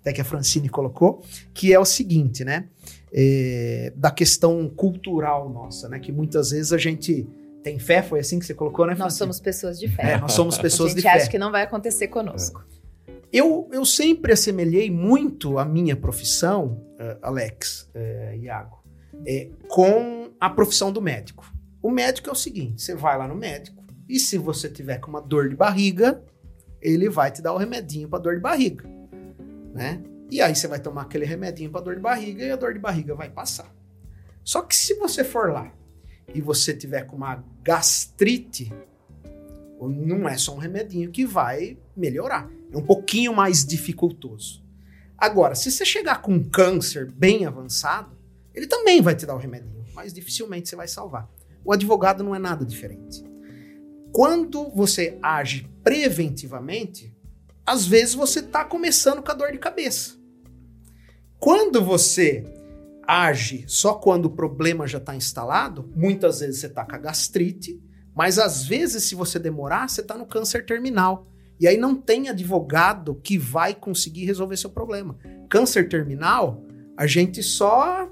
até que a Francine colocou, que é o seguinte, né? É, da questão cultural nossa, né? Que muitas vezes a gente tem fé, foi assim que você colocou, né, Nós Francine? somos pessoas de fé. É, nós somos a pessoas gente de acha fé. que não vai acontecer conosco. Eu, eu sempre assemelhei muito a minha profissão, eh, Alex, eh, Iago, eh, com a profissão do médico. O médico é o seguinte: você vai lá no médico e se você tiver com uma dor de barriga, ele vai te dar o remedinho para dor de barriga, né? E aí você vai tomar aquele remedinho para dor de barriga e a dor de barriga vai passar. Só que se você for lá e você tiver com uma gastrite, não é só um remedinho que vai melhorar. É um pouquinho mais dificultoso. Agora, se você chegar com um câncer bem avançado, ele também vai te dar o remedinho, mas dificilmente você vai salvar. O advogado não é nada diferente. Quando você age preventivamente, às vezes você está começando com a dor de cabeça. Quando você age só quando o problema já está instalado, muitas vezes você está com a gastrite, mas às vezes, se você demorar, você está no câncer terminal. E aí não tem advogado que vai conseguir resolver seu problema. Câncer terminal, a gente só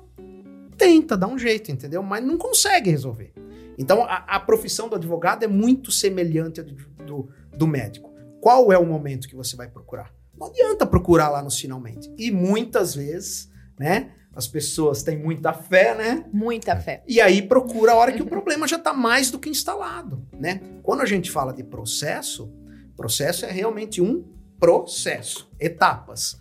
tenta dar um jeito, entendeu? Mas não consegue resolver. Então a, a profissão do advogado é muito semelhante à do, do, do médico. Qual é o momento que você vai procurar? Não adianta procurar lá nos finalmente. E muitas vezes, né? As pessoas têm muita fé, né? Muita fé. E aí procura a hora que o problema já está mais do que instalado, né? Quando a gente fala de processo, processo é realmente um processo, etapas.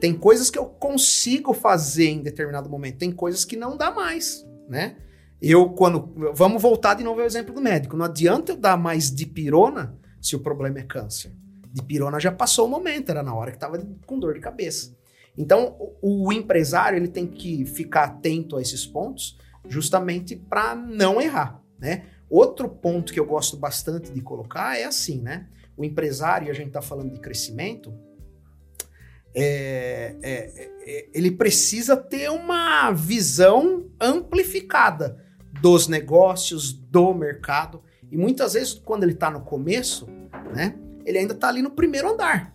Tem coisas que eu consigo fazer em determinado momento, tem coisas que não dá mais, né? Eu quando vamos voltar de novo ao exemplo do médico, não adianta eu dar mais dipirona se o problema é câncer. Dipirona já passou o momento, era na hora que estava com dor de cabeça. Então, o, o empresário ele tem que ficar atento a esses pontos, justamente para não errar, né? Outro ponto que eu gosto bastante de colocar é assim, né? O empresário, a gente está falando de crescimento, é, é, é, ele precisa ter uma visão amplificada dos negócios, do mercado. E muitas vezes, quando ele está no começo, né, ele ainda está ali no primeiro andar.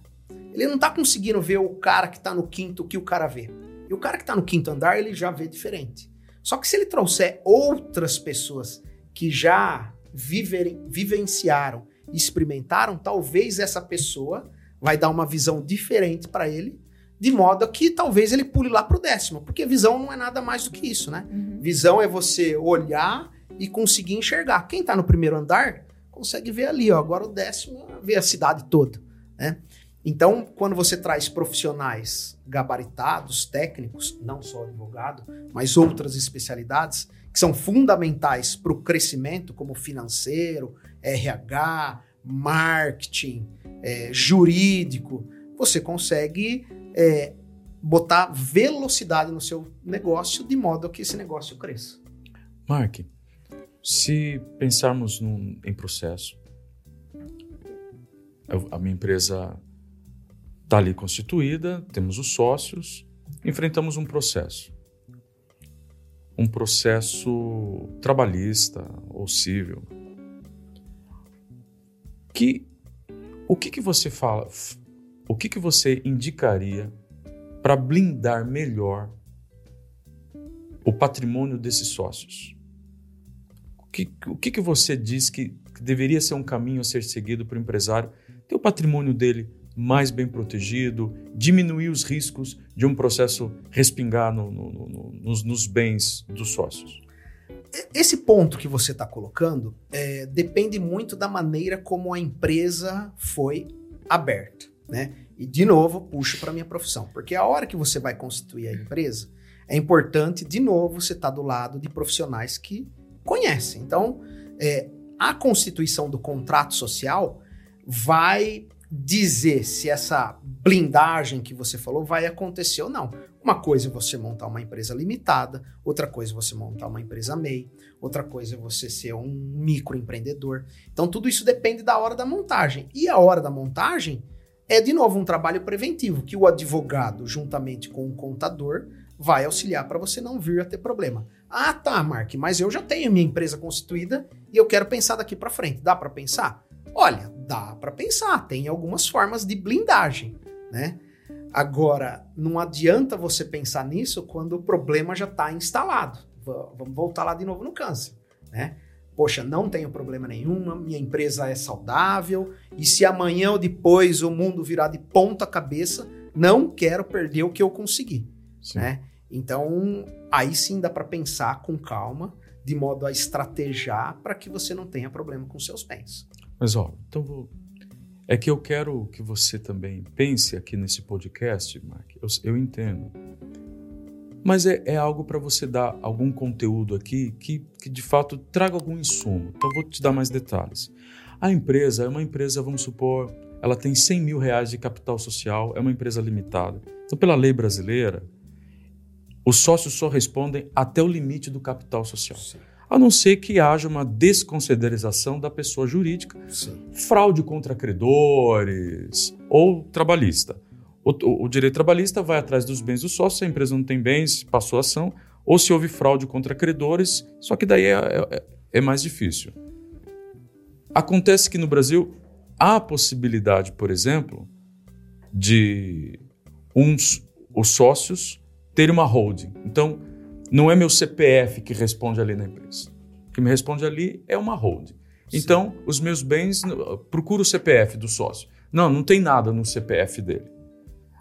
Ele não está conseguindo ver o cara que está no quinto que o cara vê. E o cara que está no quinto andar, ele já vê diferente. Só que se ele trouxer outras pessoas que já viverem, vivenciaram, experimentaram, talvez essa pessoa vai dar uma visão diferente para ele, de modo que talvez ele pule lá para o décimo, porque visão não é nada mais do que isso, né? Uhum. Visão é você olhar e conseguir enxergar. Quem está no primeiro andar consegue ver ali, ó. Agora o décimo vê a cidade toda, né? Então, quando você traz profissionais gabaritados, técnicos, não só advogado, mas outras especialidades que são fundamentais para o crescimento, como financeiro, RH, marketing, é, jurídico, você consegue é, botar velocidade no seu negócio de modo que esse negócio cresça. Mark, se pensarmos num, em processo, a minha empresa está ali constituída, temos os sócios, enfrentamos um processo. Um processo trabalhista ou civil. Que, o que, que você fala? O que, que você indicaria para blindar melhor o patrimônio desses sócios? O que, o que, você diz que, que deveria ser um caminho a ser seguido para o empresário ter o patrimônio dele mais bem protegido, diminuir os riscos de um processo respingar no, no, no, nos, nos, bens dos sócios. Esse ponto que você está colocando é, depende muito da maneira como a empresa foi aberta, né? E de novo puxo para minha profissão, porque a hora que você vai constituir a empresa é importante de novo você estar tá do lado de profissionais que conhecem. Então, é, a constituição do contrato social vai dizer se essa blindagem que você falou vai acontecer ou não. Uma coisa é você montar uma empresa limitada, outra coisa é você montar uma empresa MEI, outra coisa é você ser um microempreendedor. Então tudo isso depende da hora da montagem. E a hora da montagem é de novo um trabalho preventivo que o advogado, juntamente com o contador, vai auxiliar para você não vir a ter problema. Ah, tá, Mark, mas eu já tenho minha empresa constituída e eu quero pensar daqui para frente. Dá para pensar? Olha, dá para pensar, tem algumas formas de blindagem, né? Agora, não adianta você pensar nisso quando o problema já está instalado. Vamos voltar lá de novo no câncer, né? Poxa, não tenho problema nenhum, minha empresa é saudável, e se amanhã ou depois o mundo virar de ponta cabeça, não quero perder o que eu consegui, sim. né? Então, aí sim dá para pensar com calma, de modo a estrategiar para que você não tenha problema com seus bens. Mas ó, então vou... é que eu quero que você também pense aqui nesse podcast, Mark. Eu, eu entendo. Mas é, é algo para você dar algum conteúdo aqui que, que de fato traga algum insumo. Então vou te dar mais detalhes. A empresa é uma empresa, vamos supor, ela tem 100 mil reais de capital social, é uma empresa limitada. Então, pela lei brasileira, os sócios só respondem até o limite do capital social. Sim a não ser que haja uma desconsideração da pessoa jurídica, Sim. fraude contra credores ou trabalhista. O, o, direito trabalhista vai atrás dos bens do sócio, se a empresa não tem bens, passou a ação, ou se houve fraude contra credores, só que daí é, é, é mais difícil. Acontece que no Brasil há a possibilidade, por exemplo, de uns os sócios terem uma holding. Então, não é meu CPF que responde ali na empresa. O que me responde ali é uma holding. Então, os meus bens, procura o CPF do sócio. Não, não tem nada no CPF dele.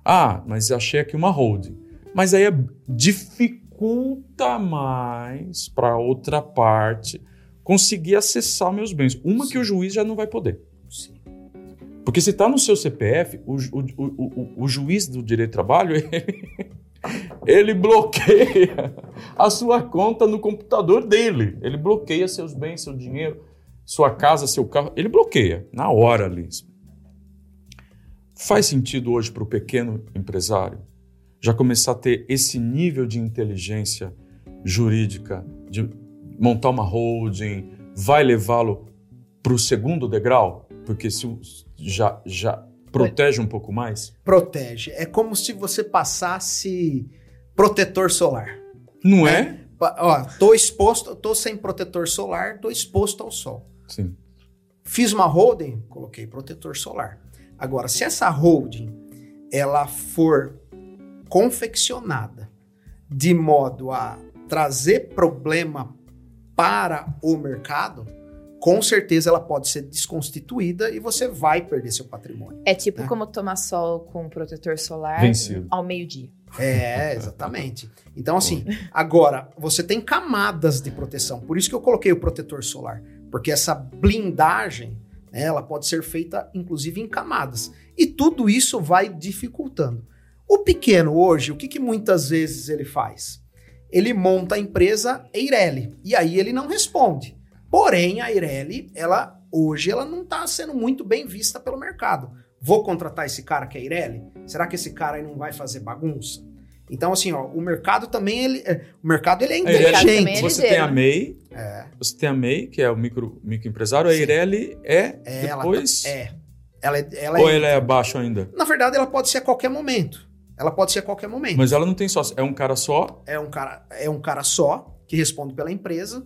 Ah, mas achei aqui uma holding. Mas aí é, dificulta mais para outra parte conseguir acessar meus bens. Uma Sim. que o juiz já não vai poder. Sim. Porque se está no seu CPF, o, o, o, o, juiz do direito do trabalho, ele, ele bloqueia a sua conta no computador dele. Ele bloqueia seus bens, seu dinheiro, sua casa, seu carro. Ele bloqueia na hora ali. Faz sentido hoje para o pequeno empresário já começar a ter esse nível de inteligência jurídica, de montar uma holding, vai levá-lo para o segundo degrau? Porque se já, já Protege um pouco mais? Protege. É como se você passasse protetor solar. Não é? é? Pa- Ó, tô exposto, tô sem protetor solar, tô exposto ao sol. Sim. Fiz uma holding, coloquei protetor solar. Agora, se essa holding ela for confeccionada de modo a trazer problema para o mercado, com certeza ela pode ser desconstituída e você vai perder seu patrimônio. É tipo Né? como tomar sol com protetor solar Vencido. ao meio-dia. É, exatamente. Então, assim, agora, você tem camadas de proteção. Por isso que eu coloquei o protetor solar. Porque essa blindagem, ela pode ser feita, inclusive, em camadas. E tudo isso vai dificultando. O pequeno, hoje, o que, que muitas vezes ele faz? Ele monta a empresa Eireli. E aí ele não responde. Porém, a Eireli, ela, hoje, ela não está sendo muito bem vista pelo mercado. Vou contratar esse cara que é Eireli? Será que esse cara aí não vai fazer bagunça? Então, assim, ó, o mercado também, ele, é, o mercado ele é inteligente. também é Você ligeiro, tem a? MEI, É, você tem a MEI, que é o micro, microempresário, a Sim. Eireli é, é, ela depois. tá- é. Ela, é- ela ou é- ela é abaixo ainda? Na verdade, ela pode ser a qualquer momento. Ela pode ser a qualquer momento. Mas ela não tem sócio. É um cara só. É um cara, é um cara só que responde pela empresa,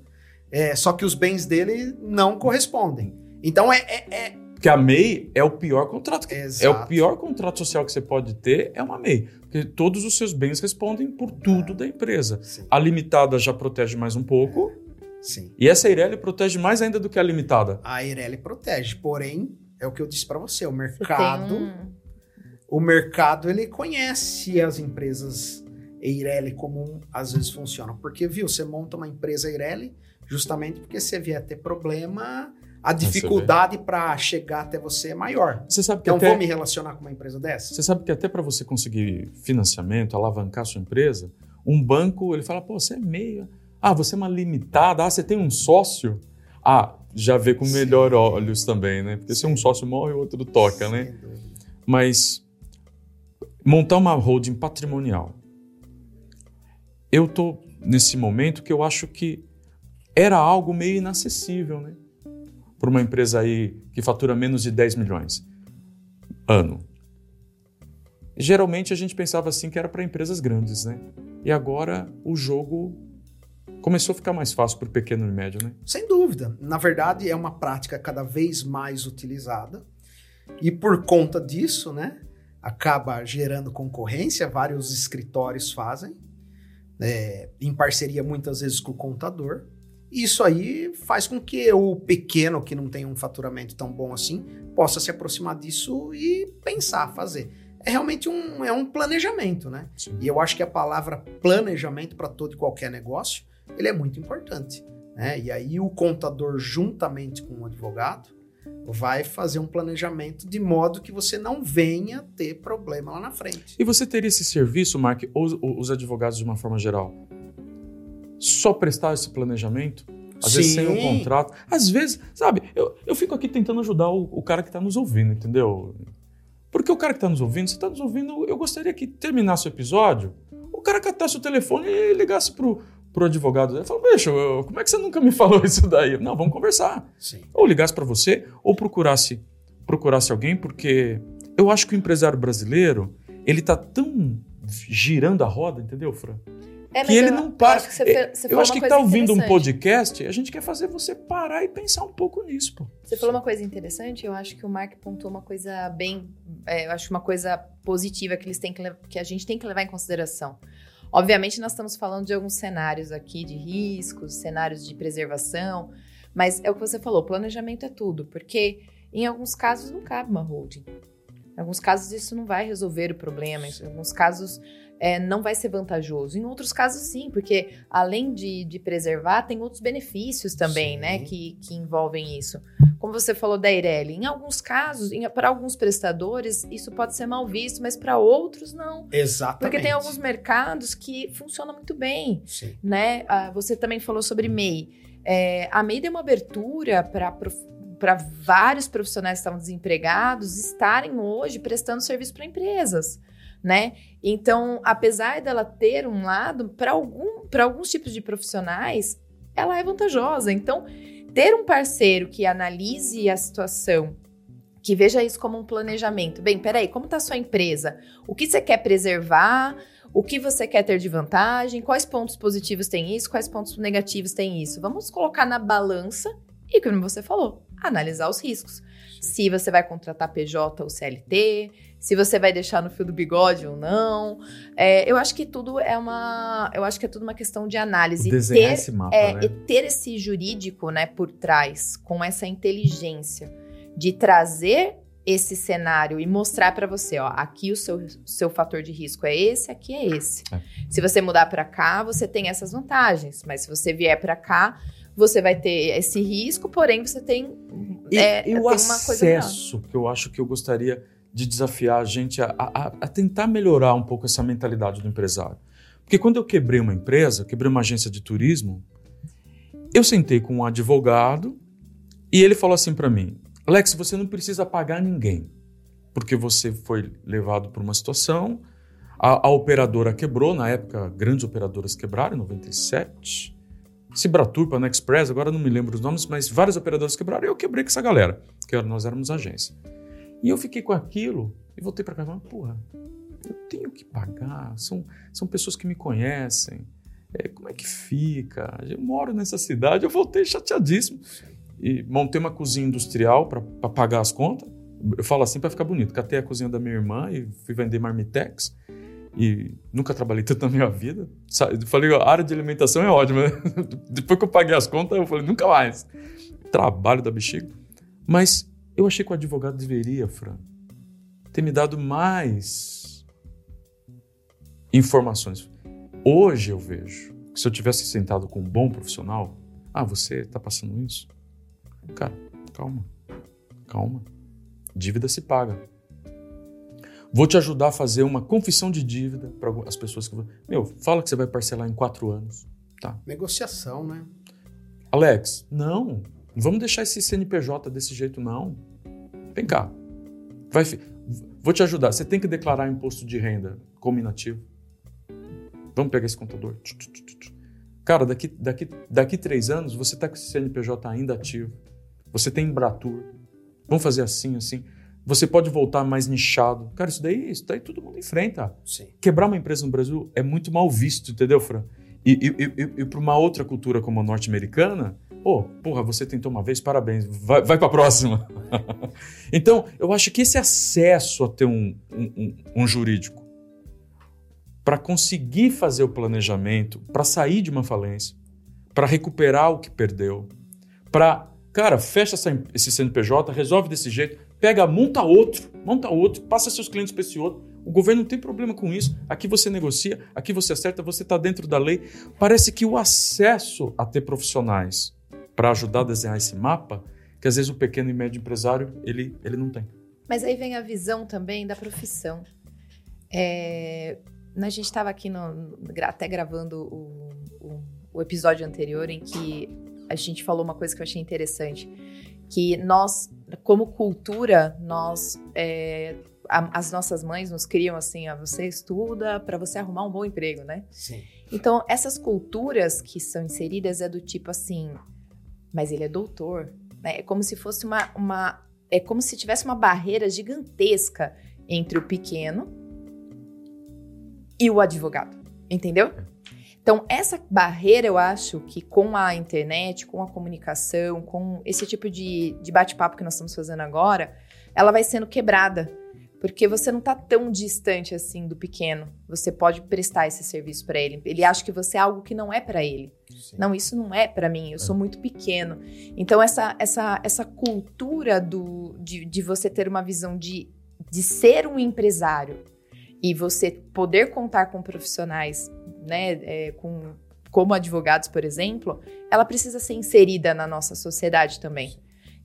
é, só que os bens dele não correspondem. Então é, é- é- Porque a MEI é o pior contrato. que- É o pior contrato social que você pode ter, é uma MEI. Porque todos os seus bens respondem por tudo da empresa. sim, A limitada já protege mais um pouco. sim. E essa Eireli protege mais ainda do que a limitada. A Eireli protege, porém é o que eu disse para você, o Você mercado, tem o mercado ele conhece as empresas Eireli como às vezes funcionam, porque viu, você monta uma empresa Eireli justamente porque se vier ter problema, a dificuldade para chegar até você é maior. Você sabe que Então até, vou me relacionar com uma empresa dessa? você sabe que até para você conseguir financiamento, alavancar sua empresa, um banco ele fala: pô, você é meio. Ah, você é uma limitada. Ah, você tem um sócio. Ah, já vê com Sim. melhor olhos também, né? Porque se um sócio morre, o outro toca, né? Sem dúvida. Mas montar uma holding patrimonial. Eu tô nesse momento que eu acho que era algo meio inacessível, né? Para uma empresa aí que fatura menos de 10 milhões ano. Geralmente a gente pensava assim que era para empresas grandes, né? E agora o jogo começou a ficar mais fácil para o pequeno e médio, né? Sem dúvida. Na verdade, é uma prática cada vez mais utilizada. E por conta disso, né, acaba gerando concorrência. Vários escritórios fazem, é, em parceria muitas vezes com o contador. Isso aí faz com que o pequeno, que não tem um faturamento tão bom assim, possa se aproximar disso e pensar, fazer. É realmente um, é um planejamento, né? Sim. E eu acho que a palavra planejamento para todo e qualquer negócio, ele é muito importante. Né? E aí o contador, juntamente com o advogado, vai fazer um planejamento de modo que você não venha ter problema lá na frente. E você teria esse serviço, Mark, ou os advogados de uma forma geral? Só prestar esse planejamento? Às vezes sem um Sim. contrato. Às vezes, sabe, eu, eu fico aqui tentando ajudar o, o cara que está nos ouvindo, entendeu? Porque o cara que está nos ouvindo, você está nos ouvindo, eu gostaria que terminasse o episódio, o cara catasse o telefone e ligasse pro, pro advogado. Ele falou, bicho, eu- como é que você nunca me falou isso daí? Não, vamos conversar Sim. ou ligasse para você, ou procurasse procurasse alguém, porque eu acho que o empresário brasileiro ele tá tão girando a roda, entendeu, Fran? É, que ele eu- não eu para. acho que você, você eu acho que tá ouvindo um podcast, a gente quer fazer você parar e pensar um pouco nisso, pô. Você falou uma coisa interessante, eu acho que o Mark pontuou uma coisa bem. é, eu acho uma coisa positiva que, eles têm que, que a gente tem que levar em consideração. Obviamente, nós estamos falando de alguns cenários aqui de riscos, cenários de preservação, mas é o que você falou: planejamento é tudo, porque em alguns casos não cabe uma holding. Em alguns casos isso não vai resolver o problema, em alguns casos é, não vai ser vantajoso. Em outros casos, sim, porque além de, de preservar, tem outros benefícios também, Sim. né, que, que envolvem isso. Como você falou da Eireli, em alguns casos, para alguns prestadores, isso pode ser mal visto, mas para outros não. Exatamente. Porque tem alguns mercados que funcionam muito bem, Sim. né? Ah, você também falou sobre MEI. É, a MEI deu uma abertura para vários profissionais que estavam desempregados estarem hoje prestando serviço para empresas, né? Então, apesar dela ter um lado, para algum, alguns tipos de profissionais, ela é vantajosa. Então, ter um parceiro que analise a situação, que veja isso como um planejamento. Bem, peraí, como está a sua empresa? O que você quer preservar? O que você quer ter de vantagem? Quais pontos positivos tem isso? Quais pontos negativos tem isso? Vamos colocar na balança e, como você falou, analisar os riscos. Se você vai contratar PJ ou CLT, se você vai deixar no fio do bigode ou não. É, eu acho que tudo é uma. Eu acho que é tudo uma questão de análise. Desenhar ter, esse mapa, é, né? e ter esse jurídico né, por trás, com essa inteligência de trazer esse cenário e mostrar para você, ó, aqui o seu, seu fator de risco é esse, aqui é esse. É. Se você mudar para cá, você tem essas vantagens, mas se você vier para cá, você vai ter esse risco, porém você tem E, é, e o acesso, que eu acho que eu gostaria de desafiar a gente a, a- a tentar melhorar um pouco essa mentalidade do empresário. Porque quando eu quebrei uma empresa, quebrei uma agência de turismo, eu sentei com um advogado e ele falou assim para mim: Alex, você não precisa pagar ninguém, porque você foi levado por uma situação, a, a operadora quebrou, na época grandes operadoras quebraram, em 97. Cibratur, Panexpress, agora não me lembro os nomes, mas várias operadoras quebraram e eu quebrei com essa galera, que nós éramos agência. E eu fiquei com aquilo e voltei para casa e porra, eu tenho que pagar, são, são pessoas que me conhecem, é, como é que fica? Eu moro nessa cidade, eu voltei chateadíssimo. E montei uma cozinha industrial para pagar as contas. Eu falo assim para ficar bonito. Catei a cozinha da minha irmã e fui vender marmitex. E nunca trabalhei tanto na minha vida. Falei, a área de alimentação é ótima. né? Depois que eu paguei as contas, eu falei, nunca mais. Trabalho da bexiga. Mas eu achei que o advogado deveria, Fran, ter me dado mais informações. Hoje eu vejo que se eu tivesse sentado com um bom profissional, ah, você está passando isso? Cara, calma, calma. Dívida se paga. Vou te ajudar a fazer uma confissão de dívida para as pessoas que. Meu, fala que você vai parcelar em quatro anos. Negociação, né? Alex, não. Não vamos deixar esse CNPJ desse jeito, não. Vem cá. Vai, vou te ajudar. Você tem que declarar imposto de renda como inativo. Vamos pegar esse contador. Cara, daqui, daqui, daqui três anos você está com esse CNPJ ainda ativo. Você tem Embratur. Vamos fazer assim, assim. Você pode voltar mais nichado. Cara, isso daí, isso daí todo mundo enfrenta Sim. quebrar uma empresa no Brasil é muito mal visto, entendeu, Fran? E, e, e, e para uma outra cultura como a norte-americana, pô, porra, você tentou uma vez, parabéns, vai, vai para a próxima. então, eu acho que esse acesso a ter um, um, um- um jurídico para conseguir fazer o planejamento, para sair de uma falência, para recuperar o que perdeu, para, cara, fecha essa- esse CNPJ, resolve desse jeito, pega, monta outro, monta outro, passa seus clientes para esse outro. O governo não tem problema com isso. Aqui você negocia, aqui você acerta, você está dentro da lei. Parece que o acesso a ter profissionais para ajudar a desenhar esse mapa, que às vezes o pequeno e médio empresário ele, ele não tem. Mas aí vem a visão também da profissão. É, a gente estava aqui no- até gravando o, o- o episódio anterior em que a gente falou uma coisa que eu achei interessante, que nós, como cultura, nós é, a- as nossas mães nos criam assim, ah, você estuda para você arrumar um bom emprego, né? Sim. Então, essas culturas que são inseridas é do tipo assim, mas ele é doutor, né? É como se fosse uma, uma é como se tivesse uma barreira gigantesca entre o pequeno e o advogado, entendeu? Então, essa barreira, eu acho que com a internet, com a comunicação, com esse tipo de, de bate-papo que nós estamos fazendo agora, ela vai sendo quebrada. Porque você não tá tão distante assim do pequeno. Você pode prestar esse serviço para ele. Ele acha que você é algo que não é para ele. Sim. Não, isso não é para mim, eu sou muito pequeno. Então, essa, essa, essa cultura do, de, de você ter uma visão de, de ser um empresário e você poder contar com profissionais, né, é, com, como advogados, por exemplo, ela precisa ser inserida na nossa sociedade também.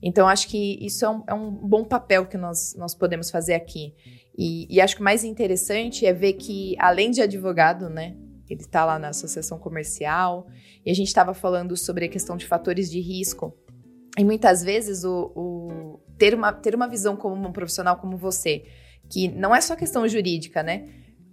Então, acho que isso é um, é um bom papel que nós, nós podemos fazer aqui. E, e acho que o mais interessante é ver que, além de advogado, né, ele está lá na associação comercial, e a gente estava falando sobre a questão de fatores de risco. E muitas vezes o, o- ter, uma, ter uma visão como um profissional como você, que não é só questão jurídica, né?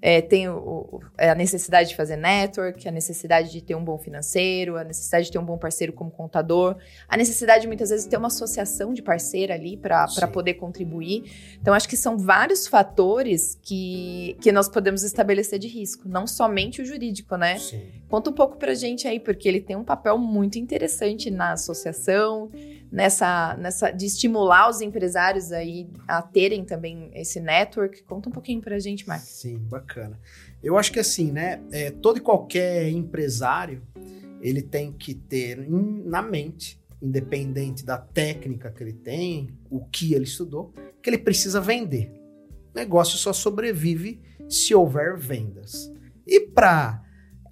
É, tem o, é, a necessidade de fazer network, a necessidade de ter um bom financeiro, a necessidade de ter um bom parceiro como contador, a necessidade muitas vezes de ter uma associação de parceiro ali para poder contribuir. Então, acho que são vários fatores que, que nós podemos estabelecer de risco, não somente o jurídico, né? Sim. Conta um pouco para gente aí, porque ele tem um papel muito interessante na associação, nessa, nessa de estimular os empresários aí a terem também esse network. Conta um pouquinho para gente, Marcos. Sim, bacana. Eu acho que assim, né? É, todo e qualquer empresário ele tem que ter na mente, independente da técnica que ele tem, o que ele estudou, que ele precisa vender. O negócio só sobrevive se houver vendas. E para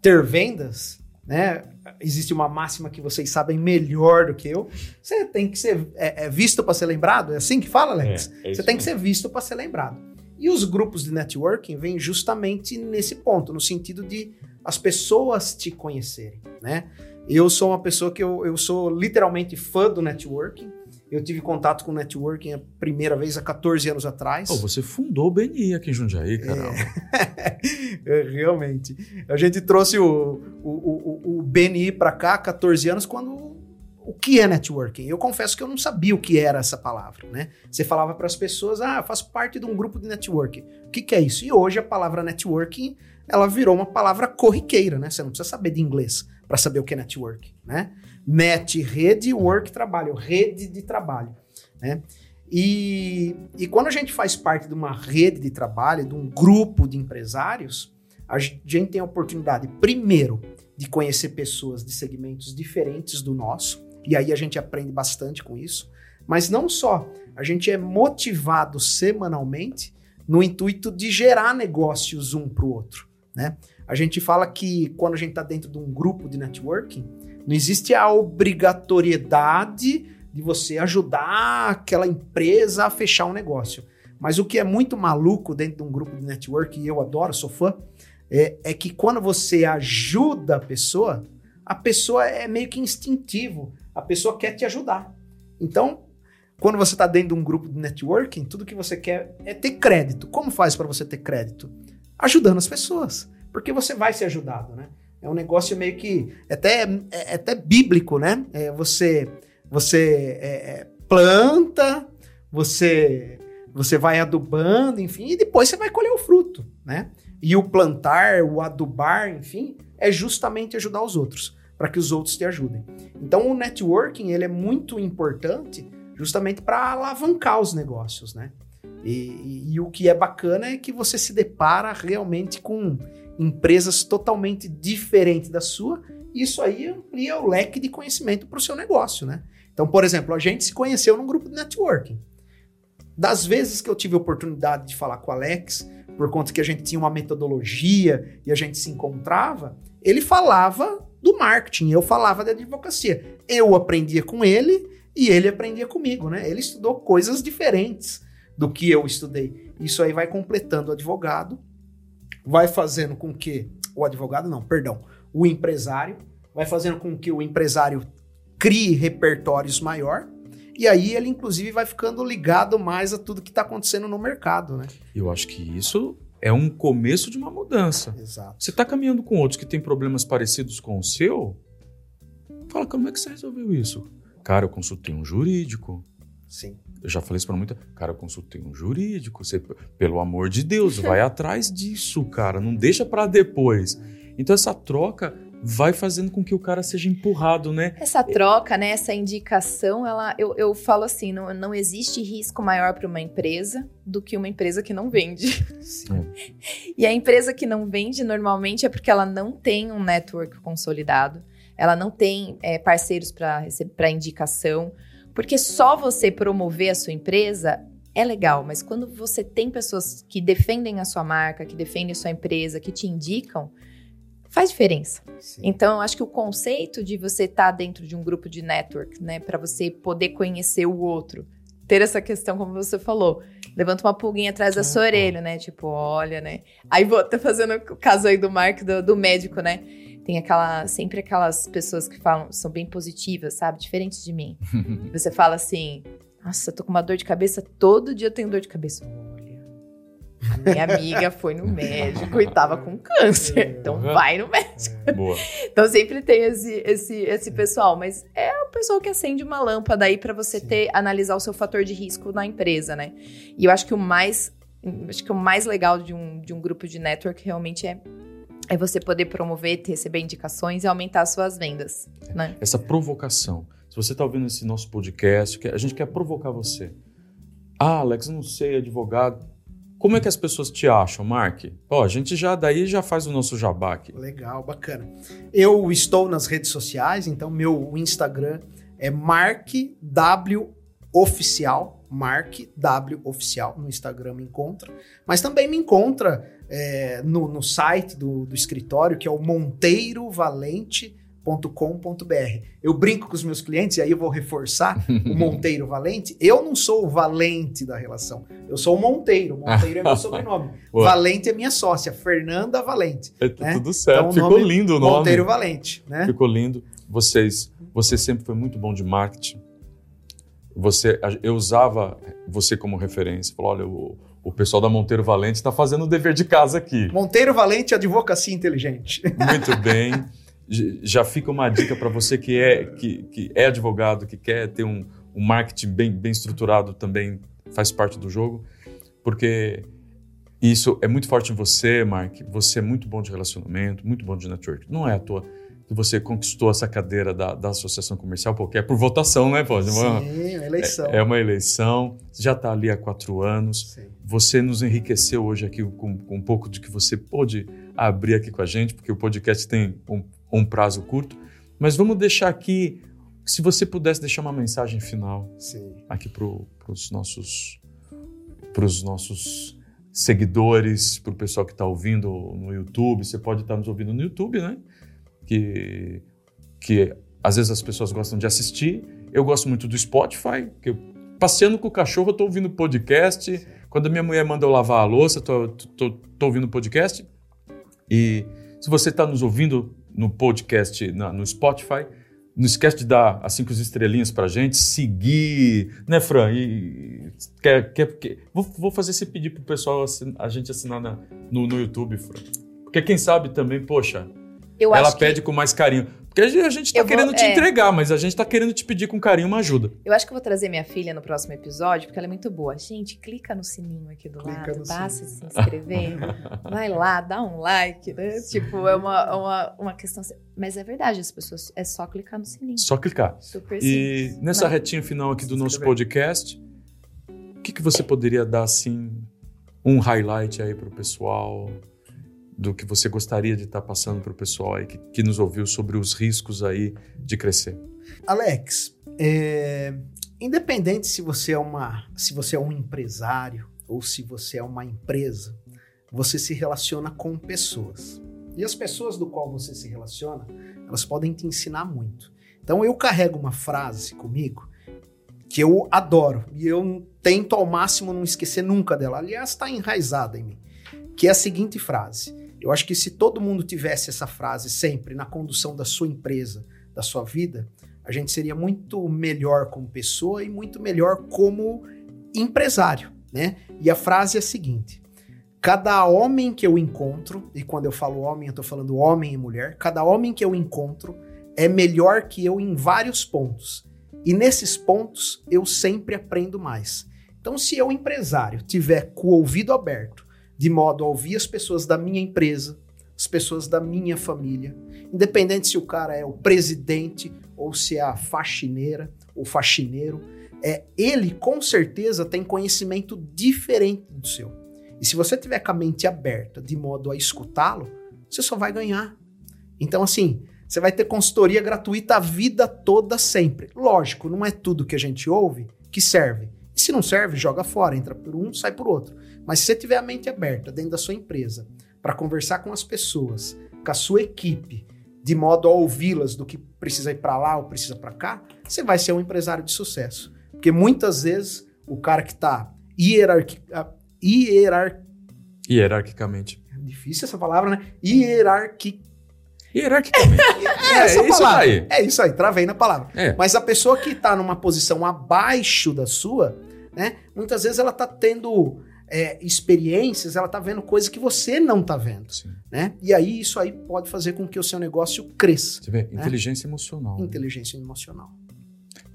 ter vendas, né? Existe uma máxima que vocês sabem melhor do que eu. Você tem que ser é, é visto para ser lembrado. É assim que fala, Alex? É, é você tem que ser visto para ser lembrado. E os grupos de networking vêm justamente nesse ponto, no sentido de as pessoas te conhecerem, né? Eu sou uma pessoa que eu, eu sou literalmente fã do networking. Eu tive contato com networking a primeira vez há 14 anos atrás. Oh, você fundou o BNI aqui em Jundiaí, caramba. É, realmente. A gente trouxe o, o, o, o BNI para cá há 14 anos quando o que é networking? Eu confesso que eu não sabia o que era essa palavra, né? Você falava para as pessoas, ah, eu faço parte de um grupo de networking. O que, que, é isso? E hoje a palavra networking, ela virou uma palavra corriqueira, né? Você não precisa saber de inglês para saber o que é networking, né? Net, rede, work, trabalho, rede de trabalho, né? E, e quando a gente faz parte de uma rede de trabalho, de um grupo de empresários, a gente tem a oportunidade, primeiro, de conhecer pessoas de segmentos diferentes do nosso, e aí a gente aprende bastante com isso. Mas não só, a gente é motivado semanalmente no intuito de gerar negócios um para o outro. Né? A gente fala que quando a gente está dentro de um grupo de networking, não existe a obrigatoriedade de você ajudar aquela empresa a fechar um negócio. Mas o que é muito maluco dentro de um grupo de network, e eu adoro, sou fã, é, é que quando você ajuda a pessoa, a pessoa é meio que instintivo, a pessoa quer te ajudar. Então, quando você está dentro de um grupo de networking, tudo que você quer é ter crédito. Como faz para você ter crédito? Ajudando as pessoas, porque você vai ser ajudado, né? É um negócio meio que é até é, é até bíblico, né? É, você você é, é, planta, você você vai adubando, enfim, e depois você vai colher o fruto, né? E o plantar, o adubar, enfim, é justamente ajudar os outros, para que os outros te ajudem. Então o networking, ele é muito importante justamente para alavancar os negócios, né? E, e, e, o que é bacana é que você se depara realmente com empresas totalmente diferentes da sua, isso aí amplia o leque de conhecimento para o seu negócio, né? Então, por exemplo, a gente se conheceu num grupo de networking. Das vezes que eu tive oportunidade de falar com o Alex, por conta que a gente tinha uma metodologia e a gente se encontrava, ele falava do marketing, eu falava da advocacia. Eu aprendia com ele e ele aprendia comigo, né? Ele estudou coisas diferentes do que eu estudei. Isso aí vai completando o advogado, vai fazendo com que o advogado não, perdão, o empresário vai fazendo com que o empresário crie repertórios maior e aí ele, inclusive, vai ficando ligado mais a tudo que está acontecendo no mercado, né? Eu acho que isso é um começo de uma mudança. Exato. Você está caminhando com outros que têm problemas parecidos com o seu? Fala, como é que você resolveu isso? Cara, eu consultei um jurídico. Sim. Eu já falei isso para muita. Cara, eu consultei um jurídico. Você, pelo amor de Deus, vai atrás disso, cara. Não deixa para depois. Então essa troca vai fazendo com que o cara seja empurrado, né? Essa troca, né? Essa indicação, ela, eu, eu falo assim, não, não existe risco maior para uma empresa do que uma empresa que não vende. É. E a empresa que não vende normalmente é porque ela não tem um network consolidado, ela não tem é, parceiros para indicação, porque só você promover a sua empresa é legal, mas quando você tem pessoas que defendem a sua marca, que defendem a sua empresa, que te indicam, faz diferença. Sim. Então, eu acho que o conceito de você estar tá dentro de um grupo de network, né, para você poder conhecer o outro, ter essa questão, como você falou, levanta uma pulguinha atrás da sua orelha, né? Tipo, olha, né? Aí vou tá fazendo o caso aí do Mark, do, do médico, né? Tem aquela, sempre aquelas pessoas que falam, são bem positivas, sabe? Diferentes de mim. você fala assim, nossa, tô com uma dor de cabeça, todo dia eu tenho dor de cabeça. Olha, Minha amiga foi no médico e tava com câncer. Então Uhum. vai no médico. Boa. Então sempre tem esse, esse, esse pessoal, mas é o pessoal que acende uma lâmpada aí pra você Sim. ter analisar o seu fator de risco na empresa, né? E eu acho que o mais acho que o mais legal de um, de um grupo de network realmente é é você poder promover, receber indicações e aumentar as suas vendas, né? Essa provocação. Se você está ouvindo esse nosso podcast, a gente quer provocar você. Ah, Alex, eu não sei, advogado. Como é que as pessoas te acham, Mark? Ó, a gente já daí já faz o nosso jabá aqui. Legal, bacana. Eu estou nas redes sociais, então meu Instagram é markwoficial, Mark W Oficial, no Instagram me encontra. Mas também me encontra é, no, no site do, do escritório, que é o monteirovalente.com.br. Eu brinco com os meus clientes, e aí eu vou reforçar o Monteiro Valente. Eu não sou o valente da relação, eu sou o Monteiro. Monteiro é meu sobrenome. Boa. Valente é minha sócia, Fernanda Valente. É, tá né? tudo certo. Então, Ficou lindo o nome. Monteiro Valente, né? Ficou lindo. Vocês, você sempre foi muito bom de marketing. Você, eu usava você como referência. Falou, olha, o, o pessoal da Monteiro Valente está fazendo o dever de casa aqui. Monteiro Valente, advocacia inteligente. Muito bem. Já fica uma dica para você que é, que, que é advogado, que quer ter um, um marketing bem, bem estruturado também faz parte do jogo, porque isso é muito forte em você, Mark. Você é muito bom de relacionamento, muito bom de network. Não é à toa que você conquistou essa cadeira da, da associação comercial, porque é por votação, né, pô? Sim, uma eleição. É uma eleição, já está ali há quatro anos. Sim. Você nos enriqueceu hoje aqui com, com um pouco de que você pôde abrir aqui com a gente, porque o podcast tem um, um prazo curto. Mas vamos deixar aqui, se você pudesse deixar uma mensagem final Sim. aqui para os nossos, pros nossos seguidores, para o pessoal que está ouvindo no YouTube. Você pode estar nos ouvindo no YouTube, né? Que, que às vezes as pessoas gostam de assistir. Eu gosto muito do Spotify, que eu, passeando com o cachorro, eu estou ouvindo podcast. Quando a minha mulher manda eu lavar a louça, estou tô, tô, tô ouvindo podcast. E se você está nos ouvindo no podcast, na- no Spotify, não esquece de dar as cinco estrelinhas pra gente, seguir, né, Fran? E quer, quer, quer- vou, vou fazer esse pedido pro pessoal assin- a gente assinar na- no, no YouTube, Fran. Porque quem sabe também, poxa, Eu ela acho que- pede com mais carinho. Porque a gente- a gente tá Eu vou- querendo te é. entregar, mas a gente tá querendo te pedir com carinho uma ajuda. Eu acho que eu vou trazer minha filha no próximo episódio, porque ela é muito boa. Gente, clica no sininho aqui do Clica lado, basta se inscrever. vai lá, dá um like, né? Tipo, é uma, uma, uma questão. assim. Mas é verdade, as pessoas. É só clicar no sininho. Só clicar. Super E simples. nessa né? retinha final aqui do nosso podcast, o que, que você poderia dar assim, um highlight aí pro pessoal do que você gostaria de estar passando pro pessoal aí que, que nos ouviu sobre os riscos aí de crescer? Alex, é, independente se você é uma, se você é um empresário ou se você é uma empresa, você se relaciona com pessoas. E as pessoas do qual você se relaciona, elas podem te ensinar muito. Então eu carrego uma frase comigo que eu adoro e eu tento ao máximo não esquecer nunca dela. Aliás, está enraizada em mim, que é a seguinte frase. Eu acho que se todo mundo tivesse essa frase sempre na condução da sua empresa, da sua vida, a gente seria muito melhor como pessoa e muito melhor como empresário, né? E a frase é a seguinte: cada homem que eu encontro, e quando eu falo homem, eu tô falando homem e mulher, cada homem que eu encontro é melhor que eu em vários pontos. E nesses pontos eu sempre aprendo mais. Então, se eu, empresário, tiver com o ouvido aberto, de modo a ouvir as pessoas da minha empresa, as pessoas da minha família, independente se o cara é o presidente ou se é a faxineira ou faxineiro, é, ele com certeza tem conhecimento diferente do seu. E se você tiver com a mente aberta de modo a escutá-lo, você só vai ganhar. Então, assim, você vai ter consultoria gratuita a vida toda sempre. Lógico, não é tudo que a gente ouve que serve. E se não serve, joga fora, entra por um, sai por outro. Mas se você tiver a mente aberta dentro da sua empresa para conversar com as pessoas, com a sua equipe, de modo a ouvi-las do que precisa ir para lá ou precisa para cá, você vai ser um empresário de sucesso. Porque muitas vezes o cara que está hierarqui... hierar... Hierarquicamente. difícil essa palavra, né? Hierarqui... Hierarquicamente. É, essa isso palavra. aí. É isso aí, travei na palavra. É. Mas a pessoa que está numa posição abaixo da sua, né? Muitas vezes ela está tendo é, experiências, ela tá vendo coisas que você não tá vendo, Sim. né? E aí isso aí pode fazer com que o seu negócio cresça. Você vê, inteligência emocional. né? Inteligência emocional.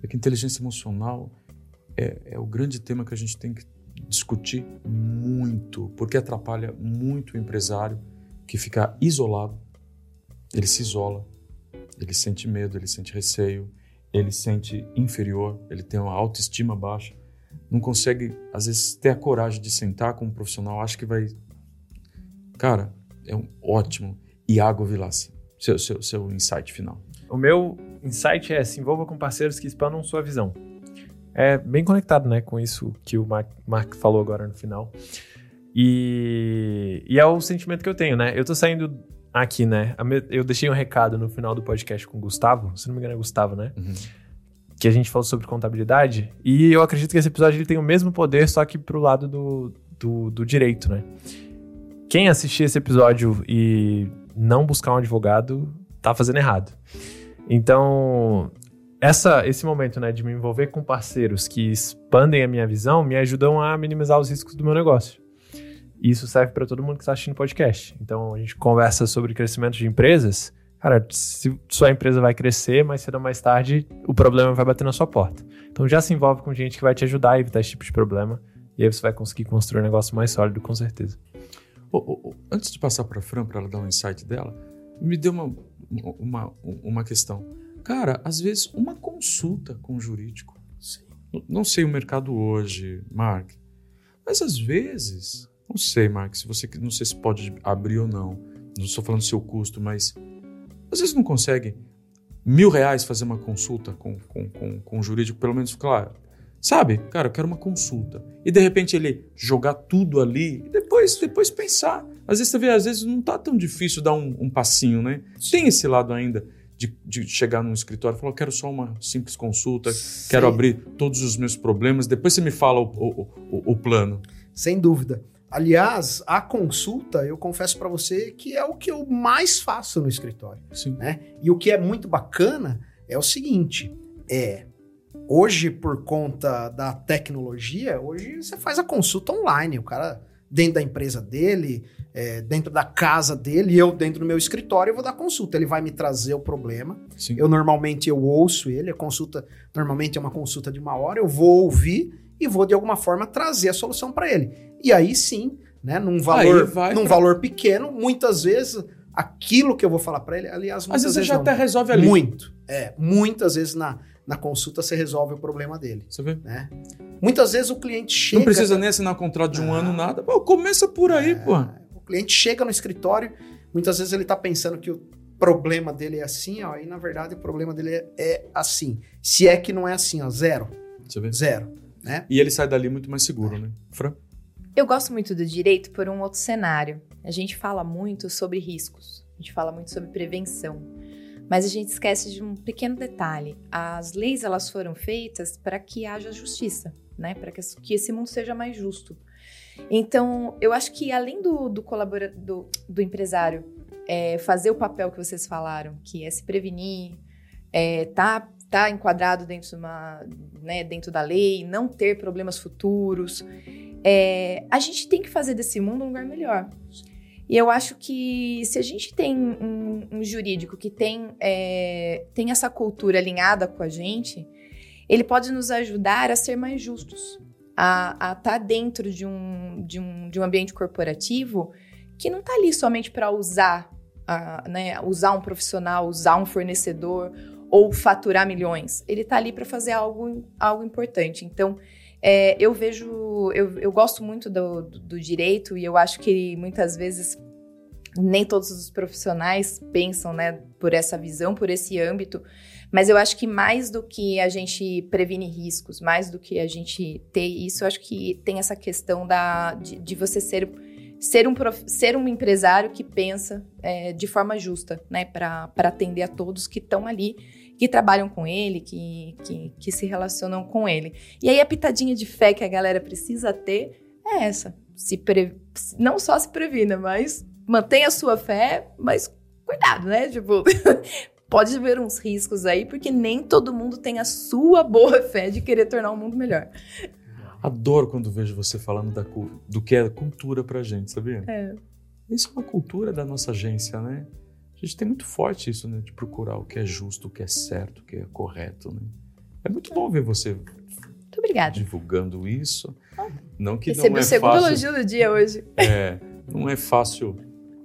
É que inteligência emocional é, é o grande tema que a gente tem que discutir muito, porque atrapalha muito o empresário que fica isolado. Ele se isola, ele sente medo, ele sente receio, ele sente inferior, ele tem uma autoestima baixa, não consegue, às vezes, ter a coragem de sentar com um profissional, acha que vai. Cara, é um ótimo. Iago Vilassi, seu, seu, seu insight final. O meu insight é se envolva com parceiros que expandam sua visão. É bem conectado, né, com isso que o Mark, Mark falou agora no final. E, e é o sentimento que eu tenho, né? Eu tô saindo aqui, né? Eu deixei um recado no final do podcast com o Gustavo, se não me engano é Gustavo, né? Que a gente falou sobre contabilidade. E eu acredito que esse episódio ele tem o mesmo poder, só que pro lado do, do, do direito, né? Quem assistir esse episódio e não buscar um advogado, tá fazendo errado. Então, essa, esse momento, né, de me envolver com parceiros que expandem a minha visão, me ajudam a minimizar os riscos do meu negócio. Isso serve para todo mundo que está assistindo o podcast. Então, a gente conversa sobre crescimento de empresas. Cara, se sua empresa vai crescer, mais cedo ou mais tarde, o problema vai bater na sua porta. Então, já se envolve com gente que vai te ajudar a evitar esse tipo de problema. E aí você vai conseguir construir um negócio mais sólido, com certeza. Ô, ô, ô, antes de passar para a Fran, para ela dar um insight dela, me deu uma, uma, uma questão. Cara, às vezes, uma consulta com o jurídico. N- Não sei o mercado hoje, Mark, mas às vezes, não sei, Mark, se você não sei se pode abrir ou não. Não estou falando do seu custo, mas às vezes não consegue mil reais fazer uma consulta com, com, com, com o jurídico, pelo menos, claro. Sabe, cara, eu quero uma consulta. E de repente ele jogar tudo ali e depois, depois pensar. Às vezes você vê, às vezes não tá tão difícil dar um, um passinho, né? Tem esse lado ainda de, de chegar num escritório e falar, eu quero só uma simples consulta, quero Sim. abrir todos os meus problemas, depois você me fala o, o, o, o plano. Sem dúvida. Aliás, a consulta, eu confesso para você que é o que eu mais faço no escritório. Sim. né? E o que é muito bacana é o seguinte: é hoje, por conta da tecnologia, hoje você faz a consulta online. O cara dentro da empresa dele, é, dentro da casa dele, e eu dentro do meu escritório, eu vou dar consulta. Ele vai me trazer o problema. Sim. Eu normalmente eu ouço ele, a consulta normalmente é uma consulta de uma hora, eu vou ouvir e vou de alguma forma trazer a solução para ele. E aí sim, né, num valor, num pra- valor pequeno, muitas vezes aquilo que eu vou falar para ele, aliás, Às muitas vezes você vezes já não. até resolve ali. Muito. É, muitas vezes na, na consulta você resolve o problema dele, Você vê? né? Muitas vezes o cliente chega... Não precisa nem assinar contrato de um Não. ano, nada. Pô, começa por aí, pô. O cliente chega no escritório, muitas vezes ele tá pensando que o problema dele é assim, ó, e na verdade o problema dele é, é assim. Se é que não é assim, ó, zero, Você vê? zero, né? E ele sai dali muito mais seguro, né? Fran? Eu gosto muito do direito por um outro cenário. A gente fala muito sobre riscos, a gente fala muito sobre prevenção, mas a gente esquece de um pequeno detalhe. As leis elas foram feitas para que haja justiça, né? Para que esse mundo seja mais justo. Então, eu acho que além do, do, colabora, do, do empresário é, fazer o papel que vocês falaram, que é se prevenir, é, tá, tá enquadrado dentro, de uma, né, dentro da lei, não ter problemas futuros, é, a gente tem que fazer desse mundo um lugar melhor. E eu acho que se a gente tem um, um jurídico que tem, é, tem essa cultura alinhada com a gente, ele pode nos ajudar a ser mais justos, a estar dentro de um, de, um, de um ambiente corporativo que não está ali somente para usar, a, né, usar um profissional, usar um fornecedor ou faturar milhões. Ele está ali para fazer algo, algo importante. Então, é, eu vejo, eu, eu gosto muito do, do, do, direito e eu acho que muitas vezes nem todos os profissionais pensam, né, por essa visão, por esse âmbito, mas eu acho que mais do que a gente prevenir riscos, mais do que a gente ter isso, eu acho que tem essa questão da, de, de você ser, ser, um, ser um empresário que pensa é, de forma justa, né, para atender a todos que estão ali que trabalham com ele, que, que, que, se relacionam com ele. E aí a pitadinha de fé que a galera precisa ter é essa. Se pre... Não só se previna, mas mantenha a sua fé, mas cuidado, né? Tipo, pode haver uns riscos aí, porque nem todo mundo tem a sua boa fé de querer tornar o mundo melhor. Adoro quando vejo você falando da, do que é cultura pra gente, sabia? É. Isso é uma cultura da nossa agência, né? A gente tem muito forte isso, né? De procurar o que é justo, o que é certo, o que é correto, né? É muito bom ver você Muito obrigada. divulgando isso. Não que Recebi não é o segundo fácil. elogio do dia hoje. É, não é fácil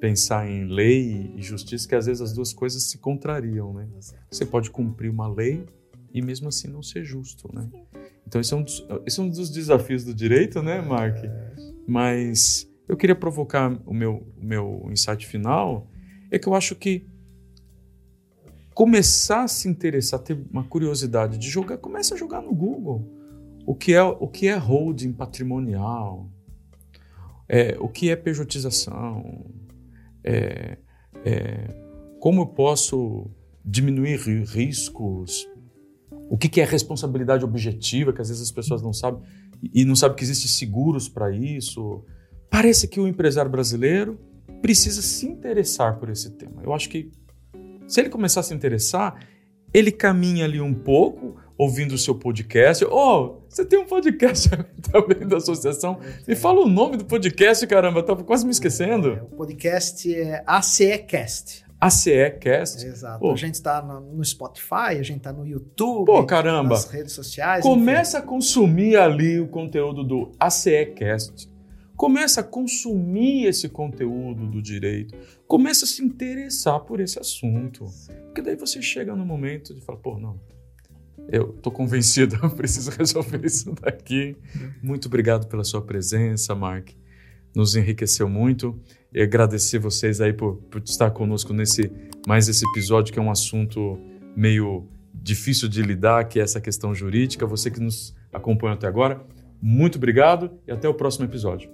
pensar em lei e justiça, que às vezes as duas coisas se contrariam, né? Você pode cumprir uma lei e mesmo assim não ser justo, né? Então esse é um dos, esse é um dos desafios do direito, né, Mark? Mas eu queria provocar o meu, o meu insight final, é que eu acho que começar a se interessar, ter uma curiosidade de jogar, começa a jogar no Google. O que é, o que é holding patrimonial? É, o que é pejotização? É, é, como eu posso diminuir ri- riscos? O que, que é responsabilidade objetiva, que às vezes as pessoas não sabem, e não sabem que existem seguros para isso. Parece que o empresário brasileiro precisa se interessar por esse tema. Eu acho que se ele começar a se interessar, ele caminha ali um pouco, ouvindo o seu podcast. Oh, você tem um podcast também da associação? Me fala o nome do podcast, caramba, eu tava quase me É, esquecendo. o podcast é ACEcast. ACE Cast. Exato. Pô. A gente tá no, Spotify, a gente tá no YouTube, Pô, caramba. nas redes sociais. Começa a consumir ali o conteúdo do ACE Cast. Começa a consumir esse conteúdo do direito. Começa a se interessar por esse assunto. Porque daí você chega no momento de falar, pô, não, eu tô convencido, eu preciso resolver isso daqui. Muito obrigado pela sua presença, Mark. Nos enriqueceu muito. E agradecer vocês aí por, por estar conosco nesse mais esse episódio que é um assunto meio difícil de lidar, que é essa questão jurídica. Você que nos acompanha até agora, muito obrigado e até o próximo episódio.